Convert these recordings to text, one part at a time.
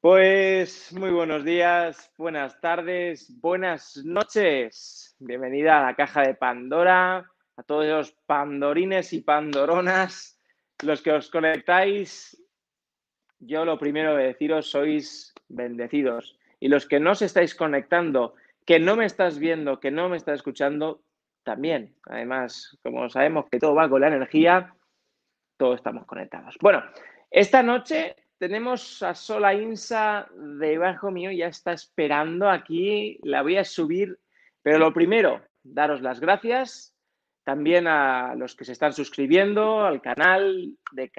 Pues muy buenos días, buenas tardes, buenas noches. Bienvenida a la caja de Pandora, a todos los pandorines y pandoronas, los que os conectáis. Yo lo primero de deciros, sois bendecidos. Y los que no os estáis conectando, que no me estás viendo, que no me estás escuchando, también. Además, como sabemos que todo va con la energía, todos estamos conectados. Bueno, esta noche tenemos a Sola Insa debajo mío, ya está esperando aquí, la voy a subir, pero lo primero, daros las gracias también a los que se están suscribiendo al canal de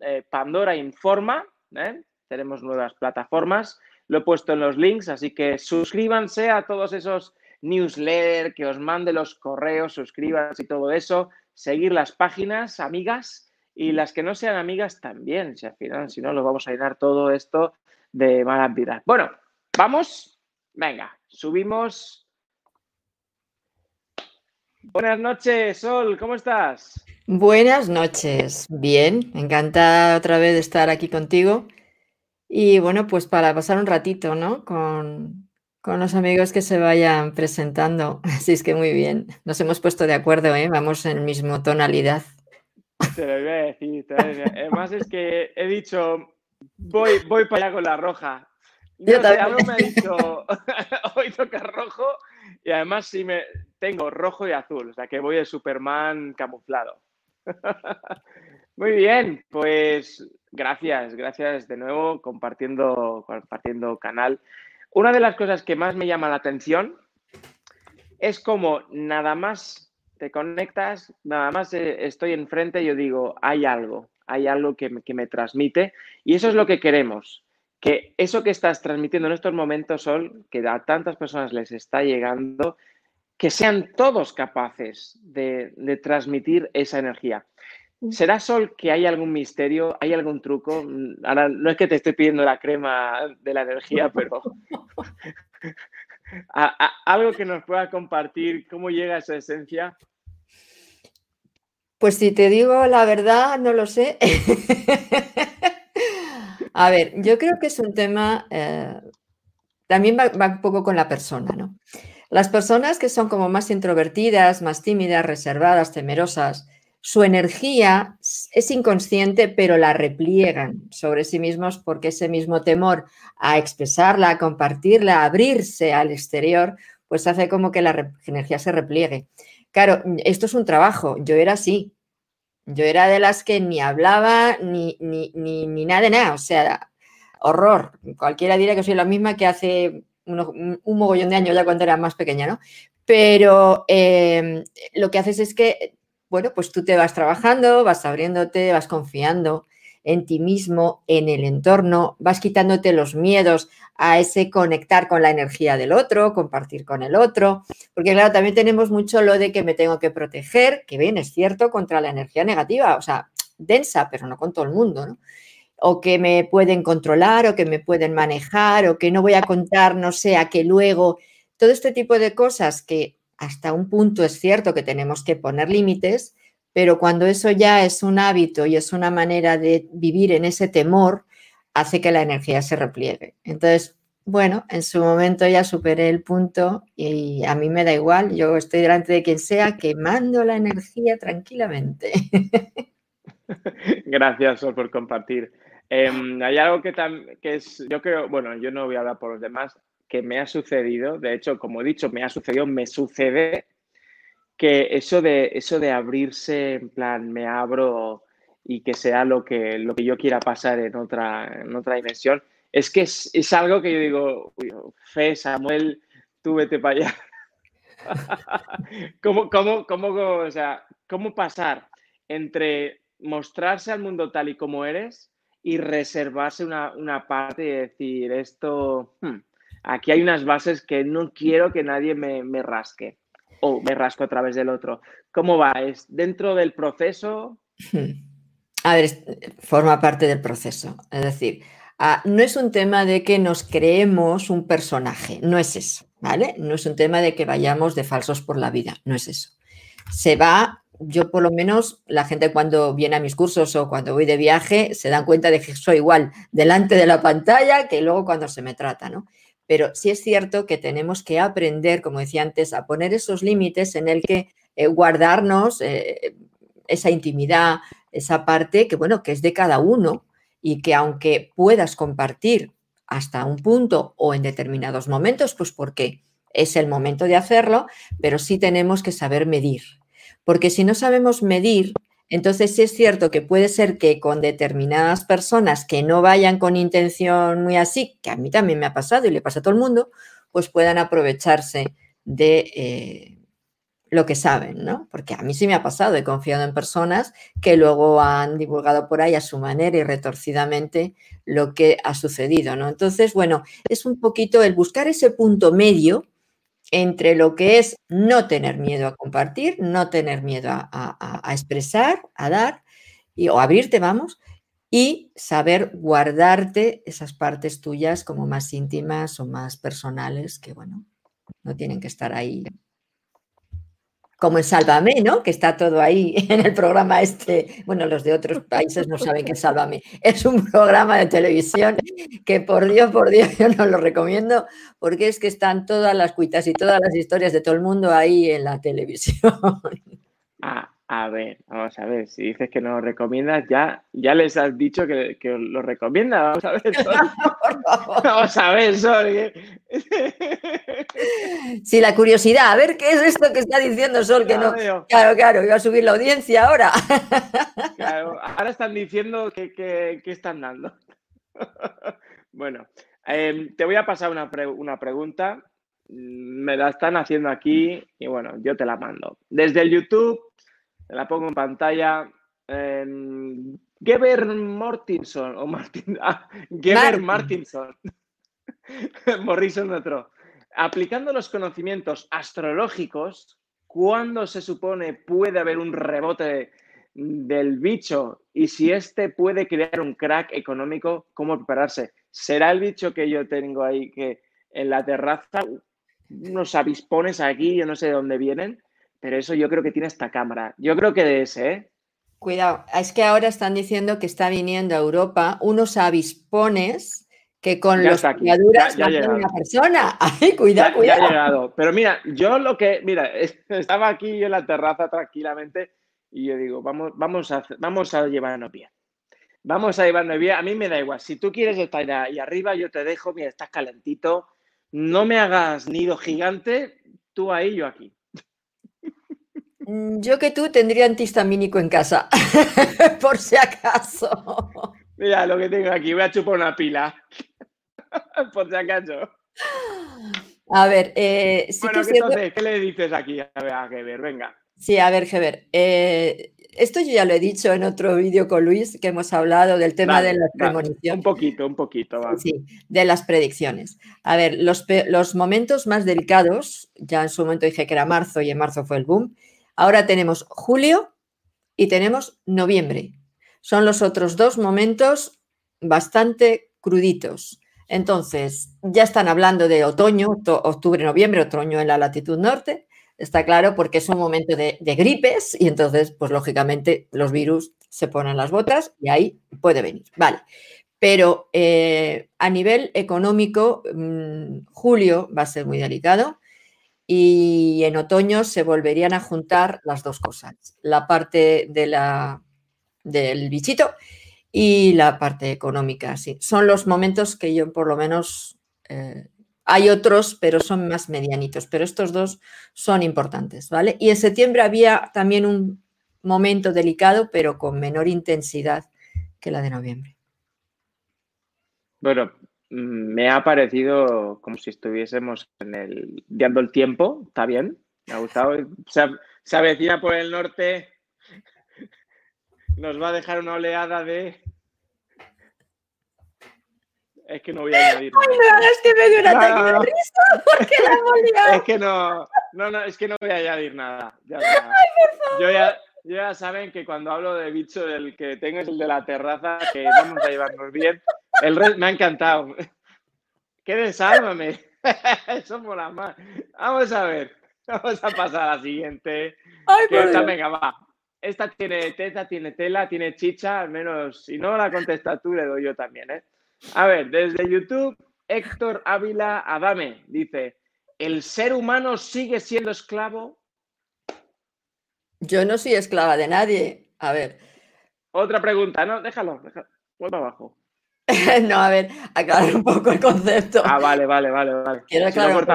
eh, Pandora Informa, ¿eh? tenemos nuevas plataformas, lo he puesto en los links, así que suscríbanse a todos esos newsletters, que os mande los correos, suscríbanse y todo eso, seguir las páginas, amigas, y las que no sean amigas también, si al final, si no, lo vamos a llenar todo esto de mala vida. Bueno, vamos, venga, subimos. Buenas noches, Sol, ¿cómo estás? Buenas noches, bien, encantada otra vez estar aquí contigo. Y bueno, pues para pasar un ratito, ¿no? Con, con los amigos que se vayan presentando. Así es que muy bien, nos hemos puesto de acuerdo, ¿eh? Vamos en mismo tonalidad. Te lo iba a decir. Además es que he dicho, voy, voy para allá con la roja. Yo también. algo me ha dicho, hoy toca rojo y además sí me tengo rojo y azul, o sea que voy de Superman camuflado. Muy bien, pues gracias, gracias de nuevo compartiendo, compartiendo canal. Una de las cosas que más me llama la atención es como nada más te conectas, nada más eh, estoy enfrente, yo digo, hay algo, hay algo que me, transmite y eso es lo que queremos, que eso que estás transmitiendo en estos momentos, Sol, que a tantas personas les está llegando, que sean todos capaces de, de transmitir esa energía. Mm. ¿Será Sol que hay algún misterio, hay algún truco? Ahora no es que te estoy pidiendo la crema de la energía, pero algo que nos pueda compartir, cómo llega esa esencia. Pues si te digo la verdad, no lo sé. A ver, yo creo que es un tema, eh, también va, va, un poco con la persona, ¿no? Las personas que son como más introvertidas, más tímidas, reservadas, temerosas, su energía es inconsciente, pero la repliegan sobre sí mismos porque ese mismo temor a expresarla, a compartirla, a abrirse al exterior, pues hace como que la energía se repliegue. Claro, esto es un trabajo. Yo era así. Yo era de las que ni hablaba ni, ni, ni, nada de nada. O sea, horror. Cualquiera diría que soy la misma que hace un mogollón de años ya cuando era más pequeña, ¿no? Pero eh, lo que haces es que bueno, pues tú te vas trabajando, vas abriéndote, vas confiando en ti mismo, en el entorno, vas quitándote los miedos a ese conectar con la energía del otro, compartir con el otro, porque claro, también tenemos mucho lo de que me tengo que proteger, que bien, es cierto, contra la energía negativa, o sea, densa, pero no con todo el mundo, ¿no? O que me pueden controlar, o que me pueden manejar, o que no voy a contar, no sé, a que luego, todo este tipo de cosas que hasta un punto es cierto que tenemos que poner límites, pero cuando eso ya es un hábito y es una manera de vivir en ese temor, hace que la energía se repliegue. Entonces, bueno, en su momento ya superé el punto y a mí me da igual, yo estoy delante de quien sea quemando la energía tranquilamente. Gracias, Sol, por compartir. Em, hay algo que, que es, yo creo, bueno, yo no voy a hablar por los demás, que me ha sucedido, de hecho, como he dicho, me ha sucedido, me sucede que eso de, eso de abrirse, en plan, me abro y que sea lo que, lo que yo quiera pasar en otra, en otra dimensión, es que es, algo que yo digo, fe, Samuel, tú vete para allá. ¿Cómo, cómo, cómo, o sea, ¿Cómo pasar entre mostrarse al mundo tal y como eres y reservarse una, una parte y decir, esto, hmm, aquí hay unas bases que no quiero que nadie me, rasque o me rasco a través del otro. ¿Cómo va? ¿Es dentro del proceso? A ver, forma parte del proceso. Es decir, ah, no es un tema de que nos creemos un personaje, no es eso, ¿vale? No es un tema de que vayamos de falsos por la vida, no es eso. Se va yo por lo menos la gente cuando viene a mis cursos o cuando voy de viaje se dan cuenta de que soy igual delante de la pantalla que luego cuando se me trata, ¿no? Pero sí es cierto que tenemos que aprender, como decía antes, a poner esos límites en el que eh, guardarnos eh, esa intimidad, esa parte que, bueno, que es de cada uno y que aunque puedas compartir hasta un punto o en determinados momentos, pues porque es el momento de hacerlo, pero sí tenemos que saber medir. Porque si no sabemos medir, entonces sí es cierto que puede ser que con determinadas personas que no vayan con intención muy así, que a mí también me ha pasado y le pasa a todo el mundo, pues puedan aprovecharse de eh, lo que saben, ¿no? Porque a mí sí me ha pasado, he confiado en personas que luego han divulgado por ahí a su manera y retorcidamente lo que ha sucedido, ¿no? Entonces, bueno, es un poquito el buscar ese punto medio entre lo que es no tener miedo a compartir, no tener miedo a, expresar, a dar y, o abrirte, vamos, y saber guardarte esas partes tuyas como más íntimas o más personales que, bueno, no tienen que estar ahí como en Sálvame, ¿no? Que está todo ahí en el programa este. Bueno, los de otros países no saben qué es Sálvame. Es un programa de televisión que por Dios, por Dios, yo no lo recomiendo porque es que están todas las cuitas y todas las historias de todo el mundo ahí en la televisión. Ah, a ver, vamos a ver, si dices que no lo recomiendas, ya, ya les has dicho que, lo recomienda. Vamos a ver, Sol. vamos a ver, Sol. Sí, la curiosidad, a ver qué es esto que está diciendo Sol, que no. Claro, claro, iba a subir la audiencia ahora. Claro, ahora están diciendo que, están dando. Bueno, em, te voy a pasar una, una pregunta me la están haciendo aquí y bueno, yo te la mando. Desde el YouTube, la pongo en pantalla. Geber Mortinson, o Martin, ah, Geber Martinson, Morrison otro. Aplicando los conocimientos astrológicos, ¿cuándo se supone puede haber un rebote del bicho? Y si este puede crear un crack económico, ¿cómo prepararse? ¿Será el bicho que yo tengo ahí que en la terraza unos avispones aquí, yo no sé de dónde vienen, pero eso yo creo que tiene esta cámara. Yo creo que de ese, ¿eh? Cuidado, es que ahora están diciendo que está viniendo a Europa unos avispones que con los criaturas matan una persona. Ay, cuidado, cuidado. Ya ha llegado. Pero mira, yo lo que, mira, estaba aquí en la terraza tranquilamente y yo digo, vamos, vamos, a, vamos a llevarnos bien. Vamos a llevarnos bien. A mí me da igual. Si tú quieres estar ahí arriba, yo te dejo. Mira, estás calentito no me hagas nido gigante, tú ahí, yo aquí. Mm, yo que tú tendría antihistamínico en casa, por si acaso. Mira lo que tengo aquí, voy a chupar una pila, por si acaso. A ver, eh, bueno, entonces, ¿qué le dices aquí a, a ver, Venga. Sí, a ver, Geber. Eh, esto yo ya lo he dicho en otro vídeo con Luis, que hemos hablado del tema de la premonición. Un poquito, un poquito. Sí, de las predicciones. A ver, los, los momentos más delicados, ya en su momento dije que era marzo y en marzo fue el boom. Ahora tenemos julio y tenemos noviembre. Son los otros dos momentos bastante cruditos. Entonces, ya están hablando de otoño, octubre, noviembre, otoño en la latitud norte está claro, porque es un momento de, gripes y entonces, pues lógicamente, los virus se ponen las botas y ahí puede venir. Vale. Pero eh, a nivel económico, mm, julio va a ser muy delicado y en otoño se volverían a juntar las dos cosas, la parte de la, del bichito y la parte económica. Sí. Son los momentos que yo por lo menos eh, hay otros, pero son más medianitos, pero estos dos son importantes, ¿vale? Y en septiembre había también un momento delicado, pero con menor intensidad que la de noviembre. Bueno, me ha parecido como si estuviésemos en el dando el tiempo, está bien, me ha gustado. Se, se avecina por el norte, nos va a dejar una oleada de es que no voy a añadir. Ay, no hagas que me dé un ataque de risa porque la hemos Es que no, no, no, es que no voy a añadir nada. Ya Ay, por favor. Yo ya, ya saben que cuando hablo de bicho, el que tengo es el de la terraza, que vamos a llevarnos bien. El resto me ha encantado. ¡Qué desálvame! Eso mola más. Vamos a ver. Vamos a pasar a la siguiente. Ay, que venga, va. esta tiene teta, tiene tela, tiene chicha, al menos, si no la contestas tú, le doy yo también, ¿eh? A ver, desde YouTube, Héctor Ávila Adame dice, ¿el ser humano sigue siendo esclavo? Yo no soy esclava de nadie. A ver. Otra pregunta, no, déjalo, déjalo. Abajo. no, a ver, aclarar un poco el concepto. Ah, vale, vale, vale, vale. Quiero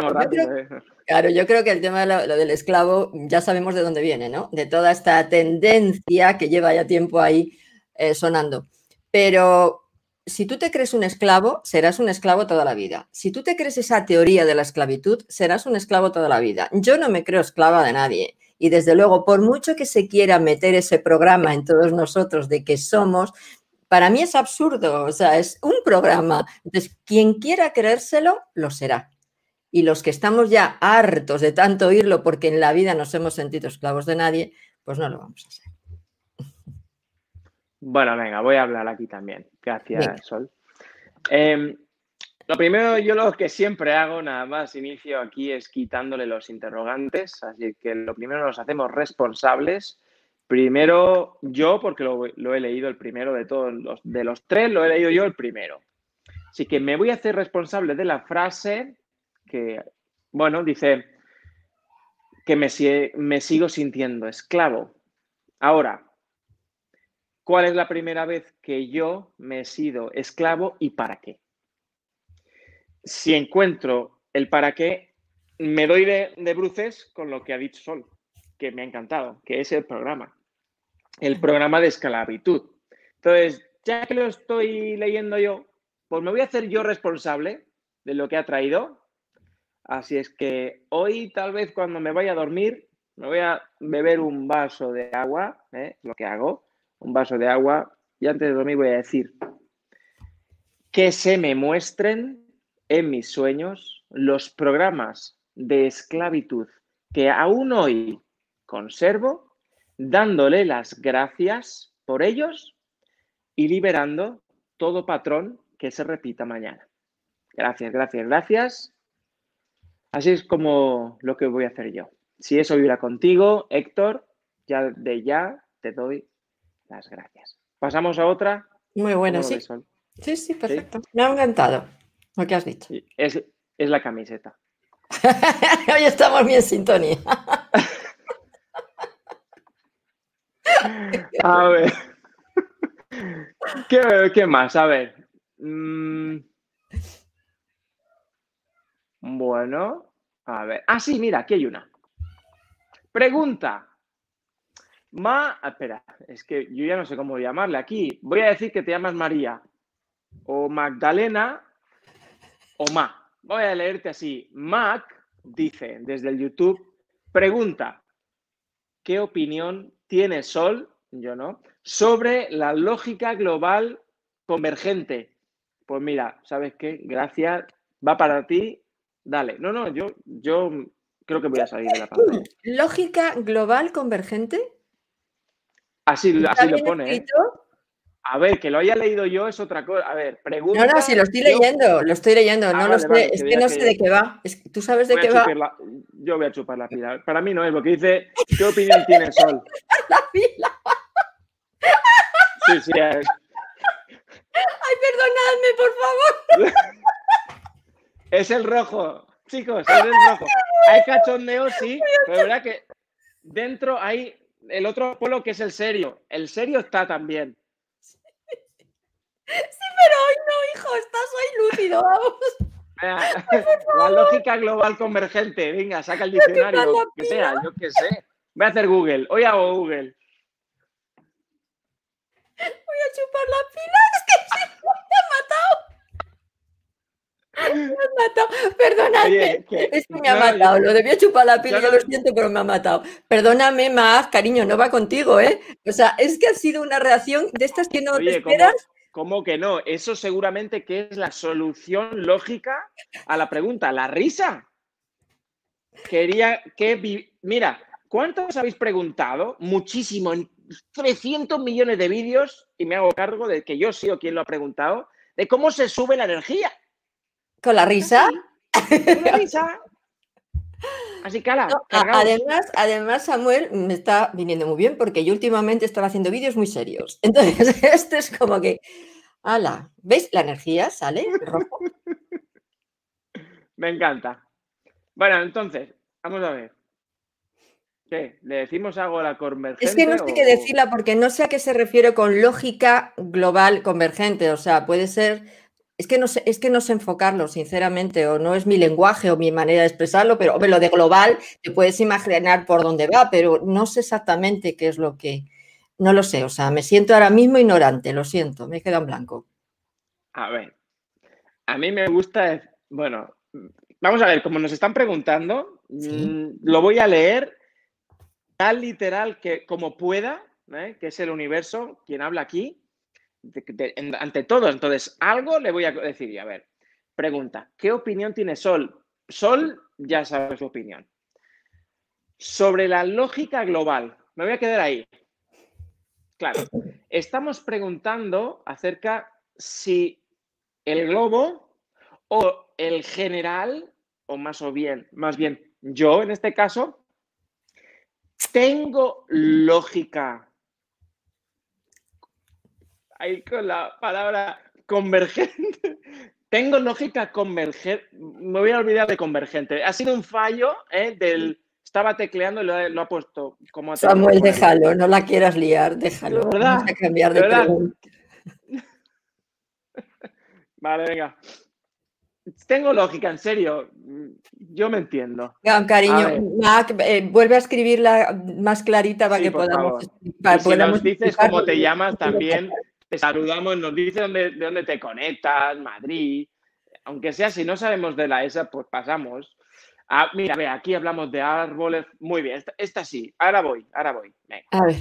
rápido, ¿eh? Claro, yo creo que el tema de lo, del esclavo ya sabemos de dónde viene, ¿no? De toda esta tendencia que lleva ya tiempo ahí eh, sonando. Pero si tú te crees un esclavo, serás un esclavo toda la vida. Si tú te crees esa teoría de la esclavitud, serás un esclavo toda la vida. Yo no me creo esclava de nadie. Y desde luego, por mucho que se quiera meter ese programa en todos nosotros de que somos, para mí es absurdo, o sea, es un programa. Entonces, quien quiera creérselo, lo será. Y los que estamos ya hartos de tanto oírlo porque en la vida nos hemos sentido esclavos de nadie, pues no lo vamos a hacer. Bueno, venga, voy a hablar aquí también. Gracias, Sol. Em, lo primero, yo lo que siempre hago, nada más inicio aquí, es quitándole los interrogantes. Así que lo primero nos hacemos responsables Primero yo, porque lo, he leído el primero de todos los, de los tres, lo he leído yo el primero. Así que me voy a hacer responsable de la frase que, bueno, dice que me, sigo sintiendo esclavo. Ahora, ¿cuál es la primera vez que yo me he sido esclavo y para qué? Si encuentro el para qué, me doy de, de bruces con lo que ha dicho Sol, que me ha encantado, que es el programa el programa de esclavitud. Entonces, ya que lo estoy leyendo yo, pues me voy a hacer yo responsable de lo que ha traído. Así es que hoy, tal vez cuando me vaya a dormir, me voy a beber un vaso de agua, ¿eh? lo que hago, un vaso de agua, y antes de dormir voy a decir que se me muestren en mis sueños los programas de esclavitud que aún hoy conservo dándole las gracias por ellos y liberando todo patrón que se repita mañana. Gracias, gracias, gracias. Así es como lo que voy a hacer yo. Si eso vibra contigo, Héctor, ya de ya te doy las gracias. Pasamos a otra. Muy buena, sí. Sí, sí, perfecto. Me ha encantado lo que has dicho. Es, es la camiseta. Hoy estamos bien en sintonía. A ver. ¿Qué, más? A ver. Mm. Bueno, a ver. Ah, sí, mira, aquí hay una. Pregunta. Ma, espera, es que yo ya no sé cómo llamarle aquí. Voy a decir que te llamas María o Magdalena o Ma. Voy a leerte así. Mac dice desde el YouTube, pregunta, ¿qué opinión tiene Sol, yo no, sobre la lógica global convergente. Pues mira, ¿sabes qué? Gracias, va para ti, dale. No, no, yo, yo creo que voy a salir de la pantalla. ¿Lógica global convergente? Así, así lo pone. ¿eh? A ver, que lo haya leído yo es otra cosa. A ver, pregunta. No, no, si lo estoy leyendo, lo estoy leyendo, ah, no lo sé, es que no sé de qué va. ¿Tú sabes de qué va? yo voy a chupar la pila. Para mí no es lo que dice. ¿Qué opinión tiene Sol? la pila. Sí, sí. Es. Ay, perdonadme, por favor. es el rojo, chicos, es el rojo. Hay cachondeo, sí, pero verdad que dentro hay el otro polo que es el serio. El serio está también. Sí, pero hoy no, hijo, estás hoy lúcido, vamos. la lógica global convergente, venga, saca el diccionario, que sea, yo qué sé. Voy a hacer Google, hoy hago Google. Voy a chupar la pila, es que me ha matado. Me ha matado, perdóname. es que me ha matado, lo debía chupar la pila, yo lo siento, pero me ha matado. Perdóname más, cariño, no va contigo, ¿eh? O sea, es que ha sido una reacción de estas que no te esperas. ¿Cómo que no? Eso seguramente que es la solución lógica a la pregunta, la risa. Quería que... Mira, ¿cuántos habéis preguntado? Muchísimo, en 300 millones de vídeos, y me hago cargo de que yo sido quien lo ha preguntado, de cómo se sube la energía. ¿Con la risa? Con la risa. Así cala. además, además, Samuel me está viniendo muy bien porque yo últimamente estaba haciendo vídeos muy serios. Entonces, esto es como que, ala, ¿veis? La energía sale rojo. Me encanta. Bueno, entonces, vamos a ver. ¿Qué? ¿Le decimos algo a la convergente? Es que no sé qué decirla porque no sé a qué se refiere con lógica global convergente. O sea, puede ser. Es que no sé, es que no sé enfocarlo, sinceramente, o no es mi lenguaje o mi manera de expresarlo, pero lo de global te puedes imaginar por dónde va, pero no sé exactamente qué es lo que. No lo sé, o sea, me siento ahora mismo ignorante, lo siento, me he quedado en blanco. A ver, a mí me gusta, bueno, Vamos a ver, como nos están preguntando, mm, lo voy a leer literal que como pueda, ¿eh? que es el universo quien habla aquí, ante todo. Entonces, algo le voy a decir. Y a ver, pregunta, ¿qué opinión tiene Sol? Sol ya sabe su opinión. Sobre la lógica global, me voy a quedar ahí. Claro, estamos preguntando acerca si el globo o el general, o más o bien, más bien yo en este caso, tengo lógica. Ahí con la palabra convergente. Tengo lógica convergente. Me voy a olvidar de convergente. Ha sido un fallo ¿eh? del. Estaba tecleando y lo, ha puesto como. Samuel, déjalo, no la quieras liar, déjalo. ¿verdad? a cambiar de, pregunta. Vale, venga. Tengo lógica, en serio. Yo me entiendo. cariño, Mac, eh, vuelve a escribirla más clarita para que podamos. Para si nos dices cómo te llamas también, te saludamos, nos dices dónde, de dónde te conectas, Madrid. Aunque sea, si no sabemos de la ESA, pues pasamos. Ah, mira, ve, aquí hablamos de árboles. Muy bien, esta, sí. Ahora voy, ahora voy. A ver.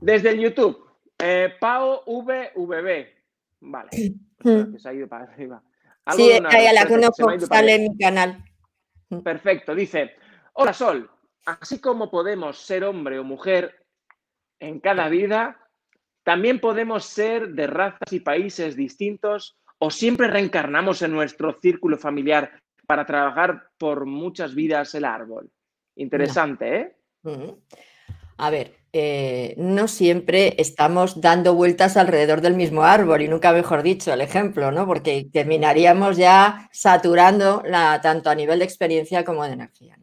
Desde el YouTube, eh, Pau VVB. Vale. Mm. se ha ido para arriba sí, a la conozco, sale en mi canal. Mm. Perfecto, dice, hola Sol, así como podemos ser hombre o mujer en cada vida, también podemos ser de razas y países distintos o siempre reencarnamos en nuestro círculo familiar para trabajar por muchas vidas el árbol. Interesante, ¿eh? Mm. A ver, eh, no siempre estamos dando vueltas alrededor del mismo árbol y nunca mejor dicho el ejemplo, ¿no? Porque terminaríamos ya saturando la, tanto a nivel de experiencia como de energía.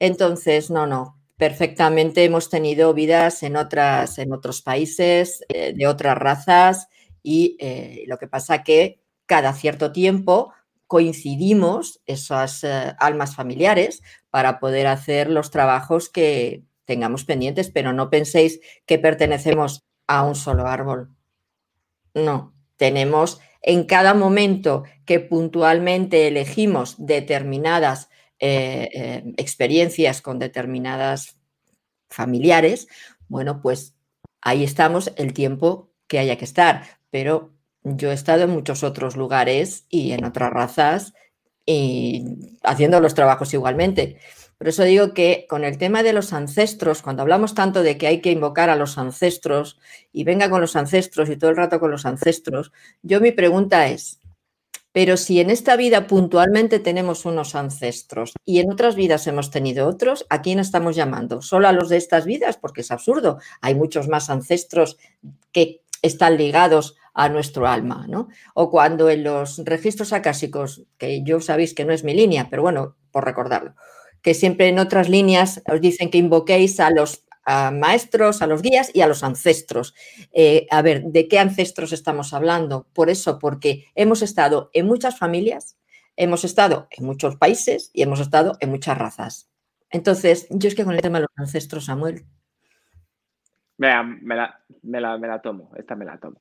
Entonces, no, no, perfectamente hemos tenido vidas en, otras, en otros países, eh, de otras razas y eh, lo que pasa que cada cierto tiempo coincidimos esas almas familiares para poder hacer los trabajos que, tengamos pendientes, pero no penséis que pertenecemos a un solo árbol. No, tenemos en cada momento que puntualmente elegimos determinadas eh, eh, experiencias con determinadas familiares, bueno, pues ahí estamos el tiempo que haya que estar. Pero yo he estado en muchos otros lugares y en otras razas y haciendo los trabajos igualmente. Por eso digo que con el tema de los ancestros, cuando hablamos tanto de que hay que invocar a los ancestros y venga con los ancestros y todo el rato con los ancestros, yo mi pregunta es, pero si en esta vida puntualmente tenemos unos ancestros y en otras vidas hemos tenido otros, ¿a quién estamos llamando? ¿Solo a los de estas vidas? Porque es absurdo. Hay muchos más ancestros que están ligados a nuestro alma, ¿no? O cuando en los registros acásicos, que yo sabéis que no es mi línea, pero bueno, por recordarlo, que siempre en otras líneas os dicen que invoquéis a los maestros, a los guías y a los ancestros. Eh, a ver, ¿de qué ancestros estamos hablando? Por eso, porque hemos estado en muchas familias, hemos estado en muchos países y hemos estado en muchas razas. Entonces, yo es que con el tema de los ancestros, Samuel. Vea, me la, me la, tomo, esta me la tomo.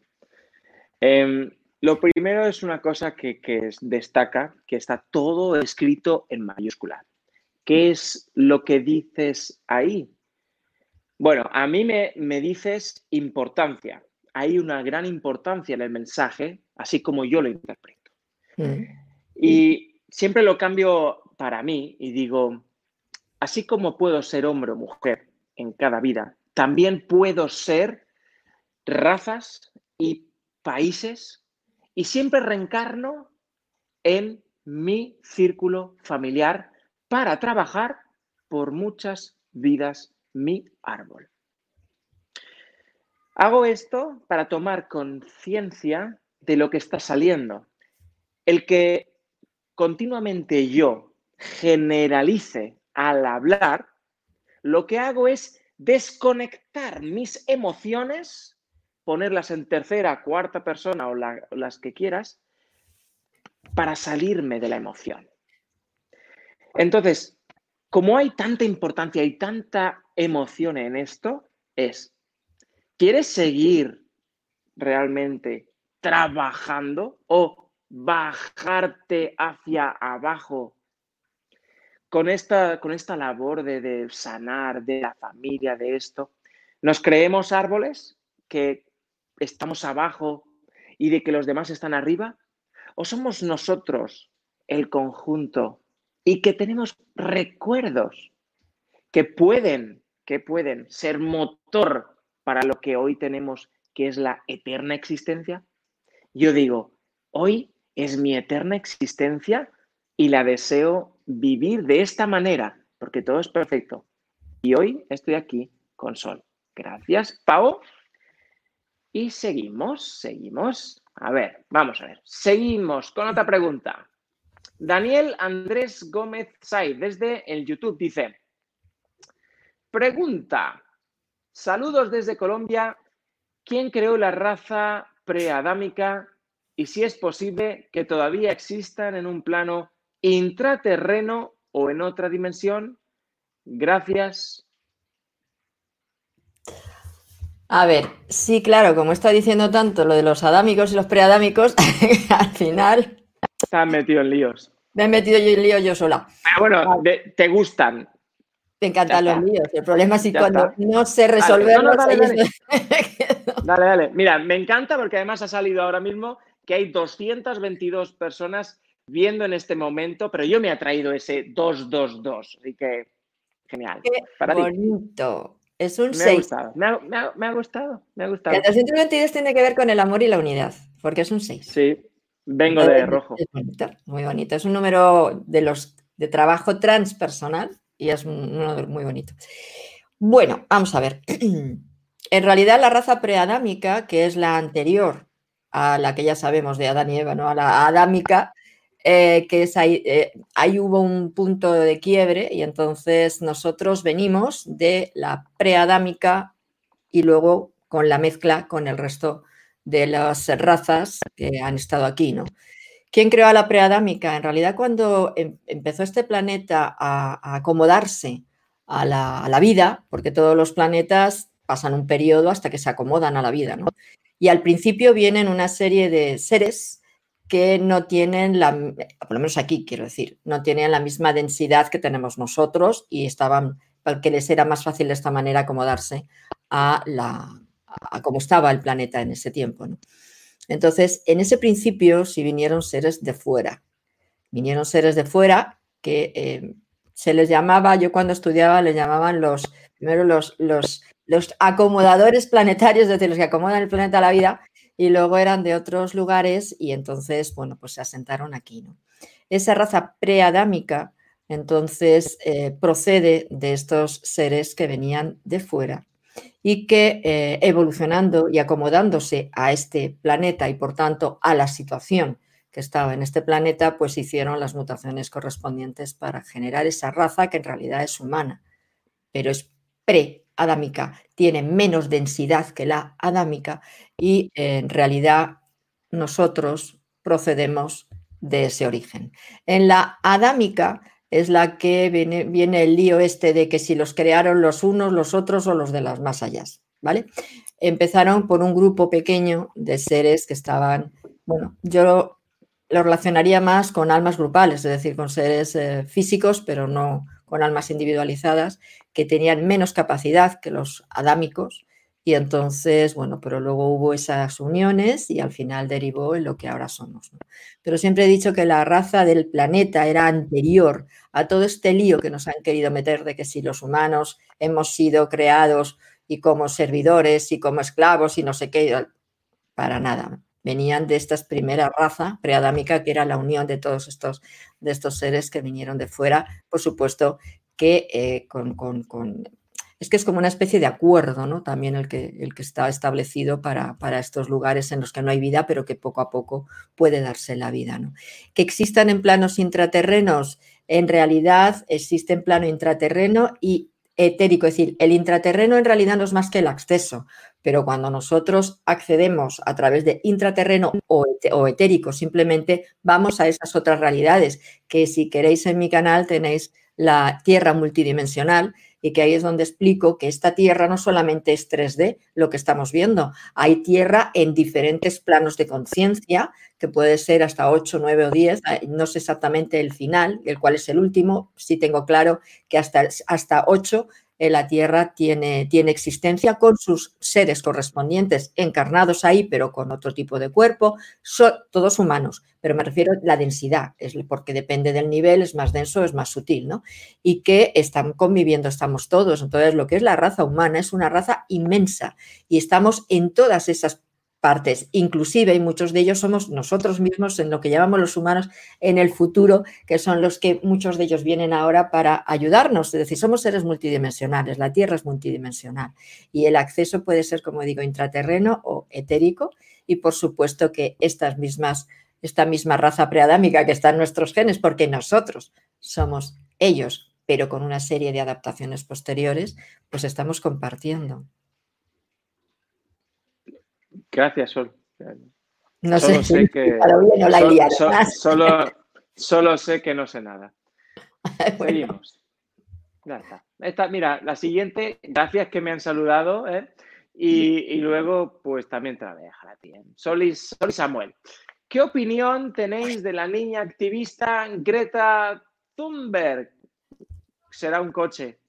Em, lo primero es una cosa que, que destaca, que está todo escrito en mayúscula. ¿Qué es lo que dices ahí? Bueno, a mí me, dices importancia. Hay una gran importancia en el mensaje, así como yo lo interpreto. Mm. Y siempre lo cambio para mí y digo, así como puedo ser hombre o mujer en cada vida, también puedo ser razas y países y siempre reencarno en mi círculo familiar para trabajar por muchas vidas mi árbol. Hago esto para tomar conciencia de lo que está saliendo. El que continuamente yo generalice al hablar, lo que hago es desconectar mis emociones, ponerlas en tercera, cuarta persona o las que quieras, para salirme de la emoción. Entonces, como hay tanta importancia y tanta emoción en esto, es, ¿quieres seguir realmente trabajando o bajarte hacia abajo con esta, con esta labor de, de, sanar de la familia, de esto? ¿Nos creemos árboles que estamos abajo y de que los demás están arriba? ¿O somos nosotros el conjunto y que tenemos recuerdos que pueden, que pueden ser motor para lo que hoy tenemos, que es la eterna existencia? Yo digo, hoy es mi eterna existencia y la deseo vivir de esta manera, porque todo es perfecto. Y hoy estoy aquí con Sol. Gracias, Pau. Y seguimos, seguimos. A ver, vamos a ver. Seguimos con otra pregunta. Daniel Andrés Gómez Say, desde el YouTube, dice, pregunta, saludos desde Colombia, ¿quién creó la raza preadámica y si es posible que todavía existan en un plano intraterreno o en otra dimensión? Gracias, a ver, sí, claro, como está diciendo tanto lo de los adámicos y los preadámicos, al final. Están metido en líos. Me he metido yo en líos yo sola. Pero bueno, te gustan. Te encantan los líos. El problema es que cuando no sé resolverlos. dale, dale, dale. Mira, me encanta porque además ha salido ahora mismo que hay 222 personas viendo en este momento, pero yo me ha traído ese 222. Así que, genial. Qué bonito. Es un me Ha gustado, me, ha, gustado, me ha gustado. El 222 tiene que ver con el amor y la unidad, porque es un 6. Sí, vengo de rojo. Es bonito, muy bonito. Es un número de los de trabajo transpersonal y es un número muy bonito. Bueno, vamos a ver. En realidad la raza preadámica, que es la anterior a la que ya sabemos de Adán y Eva, ¿no? A la adámica, eh, que es ahí, eh, ahí, hubo un punto de quiebre y entonces nosotros venimos de la preadámica y luego con la mezcla con el resto de las razas que han estado aquí, ¿no? ¿Quién creó a la preadámica? En realidad cuando em, empezó este planeta a, acomodarse a la, la, vida, porque todos los planetas pasan un periodo hasta que se acomodan a la vida, ¿no? Y al principio vienen una serie de seres que no tienen la, por lo menos aquí quiero decir, no tienen la misma densidad que tenemos nosotros y estaban, porque les era más fácil de esta manera acomodarse a, la, a cómo estaba el planeta en ese tiempo. ¿no? Entonces, en ese principio sí vinieron seres de fuera. Vinieron seres de fuera que eh, se les llamaba, yo cuando estudiaba le llamaban los, primero los, los, los acomodadores planetarios, es decir, los que acomodan el planeta a la vida, y luego eran de otros lugares y entonces, bueno, pues se asentaron aquí, ¿no? Esa raza preadámica, entonces, eh, procede de estos seres que venían de fuera y que eh, evolucionando y acomodándose a este planeta y por tanto a la situación que estaba en este planeta, pues hicieron las mutaciones correspondientes para generar esa raza que en realidad es humana, pero es pre-adámica, tiene menos densidad que la adámica y en realidad nosotros procedemos de ese origen. En la adámica es la que viene, viene, el lío este de que si los crearon los unos, los otros o los de las más allá, ¿vale? Empezaron por un grupo pequeño de seres que estaban, bueno, yo lo relacionaría más con almas grupales, es decir, con seres eh, físicos, pero no con almas individualizadas, que tenían menos capacidad que los adámicos y entonces, bueno, pero luego hubo esas uniones y al final derivó en lo que ahora somos. Pero siempre he dicho que la raza del planeta era anterior a todo este lío que nos han querido meter de que si los humanos hemos sido creados y como servidores y como esclavos y no sé qué, para nada. venían de esta primera raza preadámica que era la unión de todos estos, de estos seres que vinieron de fuera, por supuesto que eh, con, es que es como una especie de acuerdo, ¿no? También el que, el que está establecido para, para, estos lugares en los que no hay vida, pero que poco a poco puede darse la vida, ¿no? Que existan en planos intraterrenos, en realidad existe en plano intraterreno y etérico, es decir, el intraterreno en realidad no es más que el acceso, pero cuando nosotros accedemos a través de intraterreno o, etérico, simplemente vamos a esas otras realidades, que si queréis en mi canal tenéis la Tierra multidimensional, y que ahí es donde explico que esta Tierra no solamente es 3D, lo que estamos viendo, hay Tierra en diferentes planos de conciencia, que puede ser hasta 8, 9 o 10, no sé exactamente el final, el cual es el último, sí tengo claro que hasta, hasta 8 eh, la Tierra tiene, tiene existencia con sus seres correspondientes encarnados ahí, pero con otro tipo de cuerpo, son todos humanos, pero me refiero a la densidad, es porque depende del nivel, es más denso, es más sutil, ¿no? Y que están conviviendo, estamos todos. Entonces, lo que es la raza humana es una raza inmensa y estamos en todas esas partes, inclusive, y muchos de ellos somos nosotros mismos en lo que llamamos los humanos en el futuro, que son los que muchos de ellos vienen ahora para ayudarnos, es decir, somos seres multidimensionales, la Tierra es multidimensional y el acceso puede ser, como digo, intraterreno o etérico y por supuesto que estas mismas, esta misma raza preadámica que está en nuestros genes, porque nosotros somos ellos, pero con una serie de adaptaciones posteriores, pues estamos compartiendo. Gracias, Sol. No solo sé, que solo, sé que no sé nada. Seguimos. Ya está. mira, la siguiente, gracias que me han saludado. ¿eh? Y, luego, pues también te la voy a dejar a ti. ¿eh? Sol, y, Samuel. ¿Qué opinión tenéis de la niña activista Greta Thunberg? Será un coche.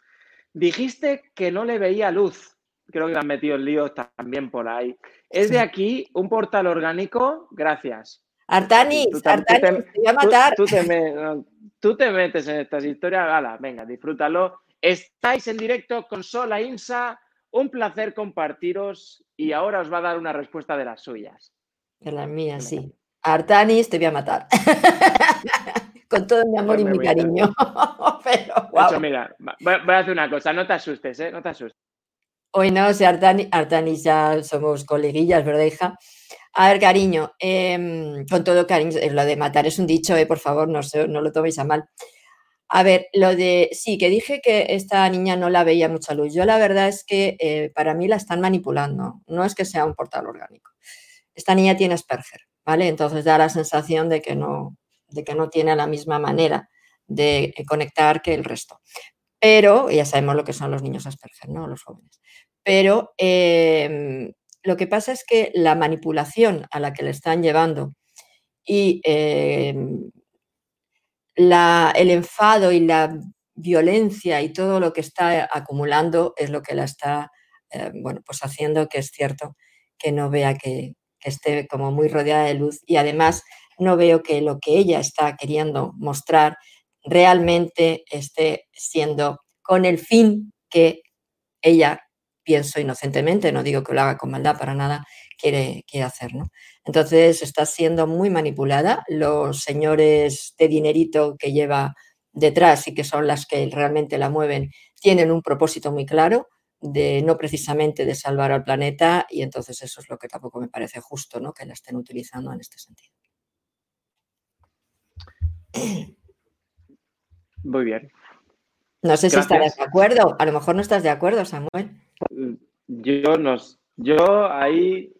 Dijiste que no le veía luz creo que le han metido el lío también por ahí. Es de aquí un portal orgánico, gracias. Artanis, Artanis, te, voy a matar. Tú, te, metes en estas historias, gala, venga, disfrútalo. Estáis en directo con Sola Insa, un placer compartiros y ahora os va a dar una respuesta de las suyas. De las mías, sí. Artanis, te voy a matar. con todo mi amor y mi cariño. Pero, mira, voy a hacer una cosa, no te asustes, ¿eh? No te asustes. Hoy no, si Artani, Artani ya somos coleguillas, ¿verdad, hija? A ver, cariño, em, con todo cariño, eh, lo de matar es un dicho, eh, por favor, no, lo toméis a mal. A ver, lo de, sí, que dije que esta niña no la veía mucha luz. Yo la verdad es que eh, para mí la están manipulando, no es que sea un portal orgánico. Esta niña tiene Asperger, ¿vale? Entonces da la sensación de que no, de que no tiene la misma manera de conectar que el resto. Pero ya sabemos lo que son los niños Asperger, ¿no? Los jóvenes. Pero em, lo que pasa es que la manipulación a la que le están llevando y em, el enfado y la violencia y todo lo que está acumulando es lo que la está, em, bueno, pues haciendo que es cierto que no vea que, que esté como muy rodeada de luz y además no veo que lo que ella está queriendo mostrar realmente esté siendo con el fin que ella, pienso inocentemente, no digo que lo haga con maldad para nada, quiere, quiere hacer. ¿no? Entonces está siendo muy manipulada. Los señores de dinerito que lleva detrás y que son las que realmente la mueven, tienen un propósito muy claro de no precisamente de salvar al planeta y entonces eso es lo que tampoco me parece justo, ¿no? Que la estén utilizando en este sentido. Muy bien. No sé si estarás de acuerdo. A lo mejor no estás de acuerdo, Samuel. Yo no, yo ahí,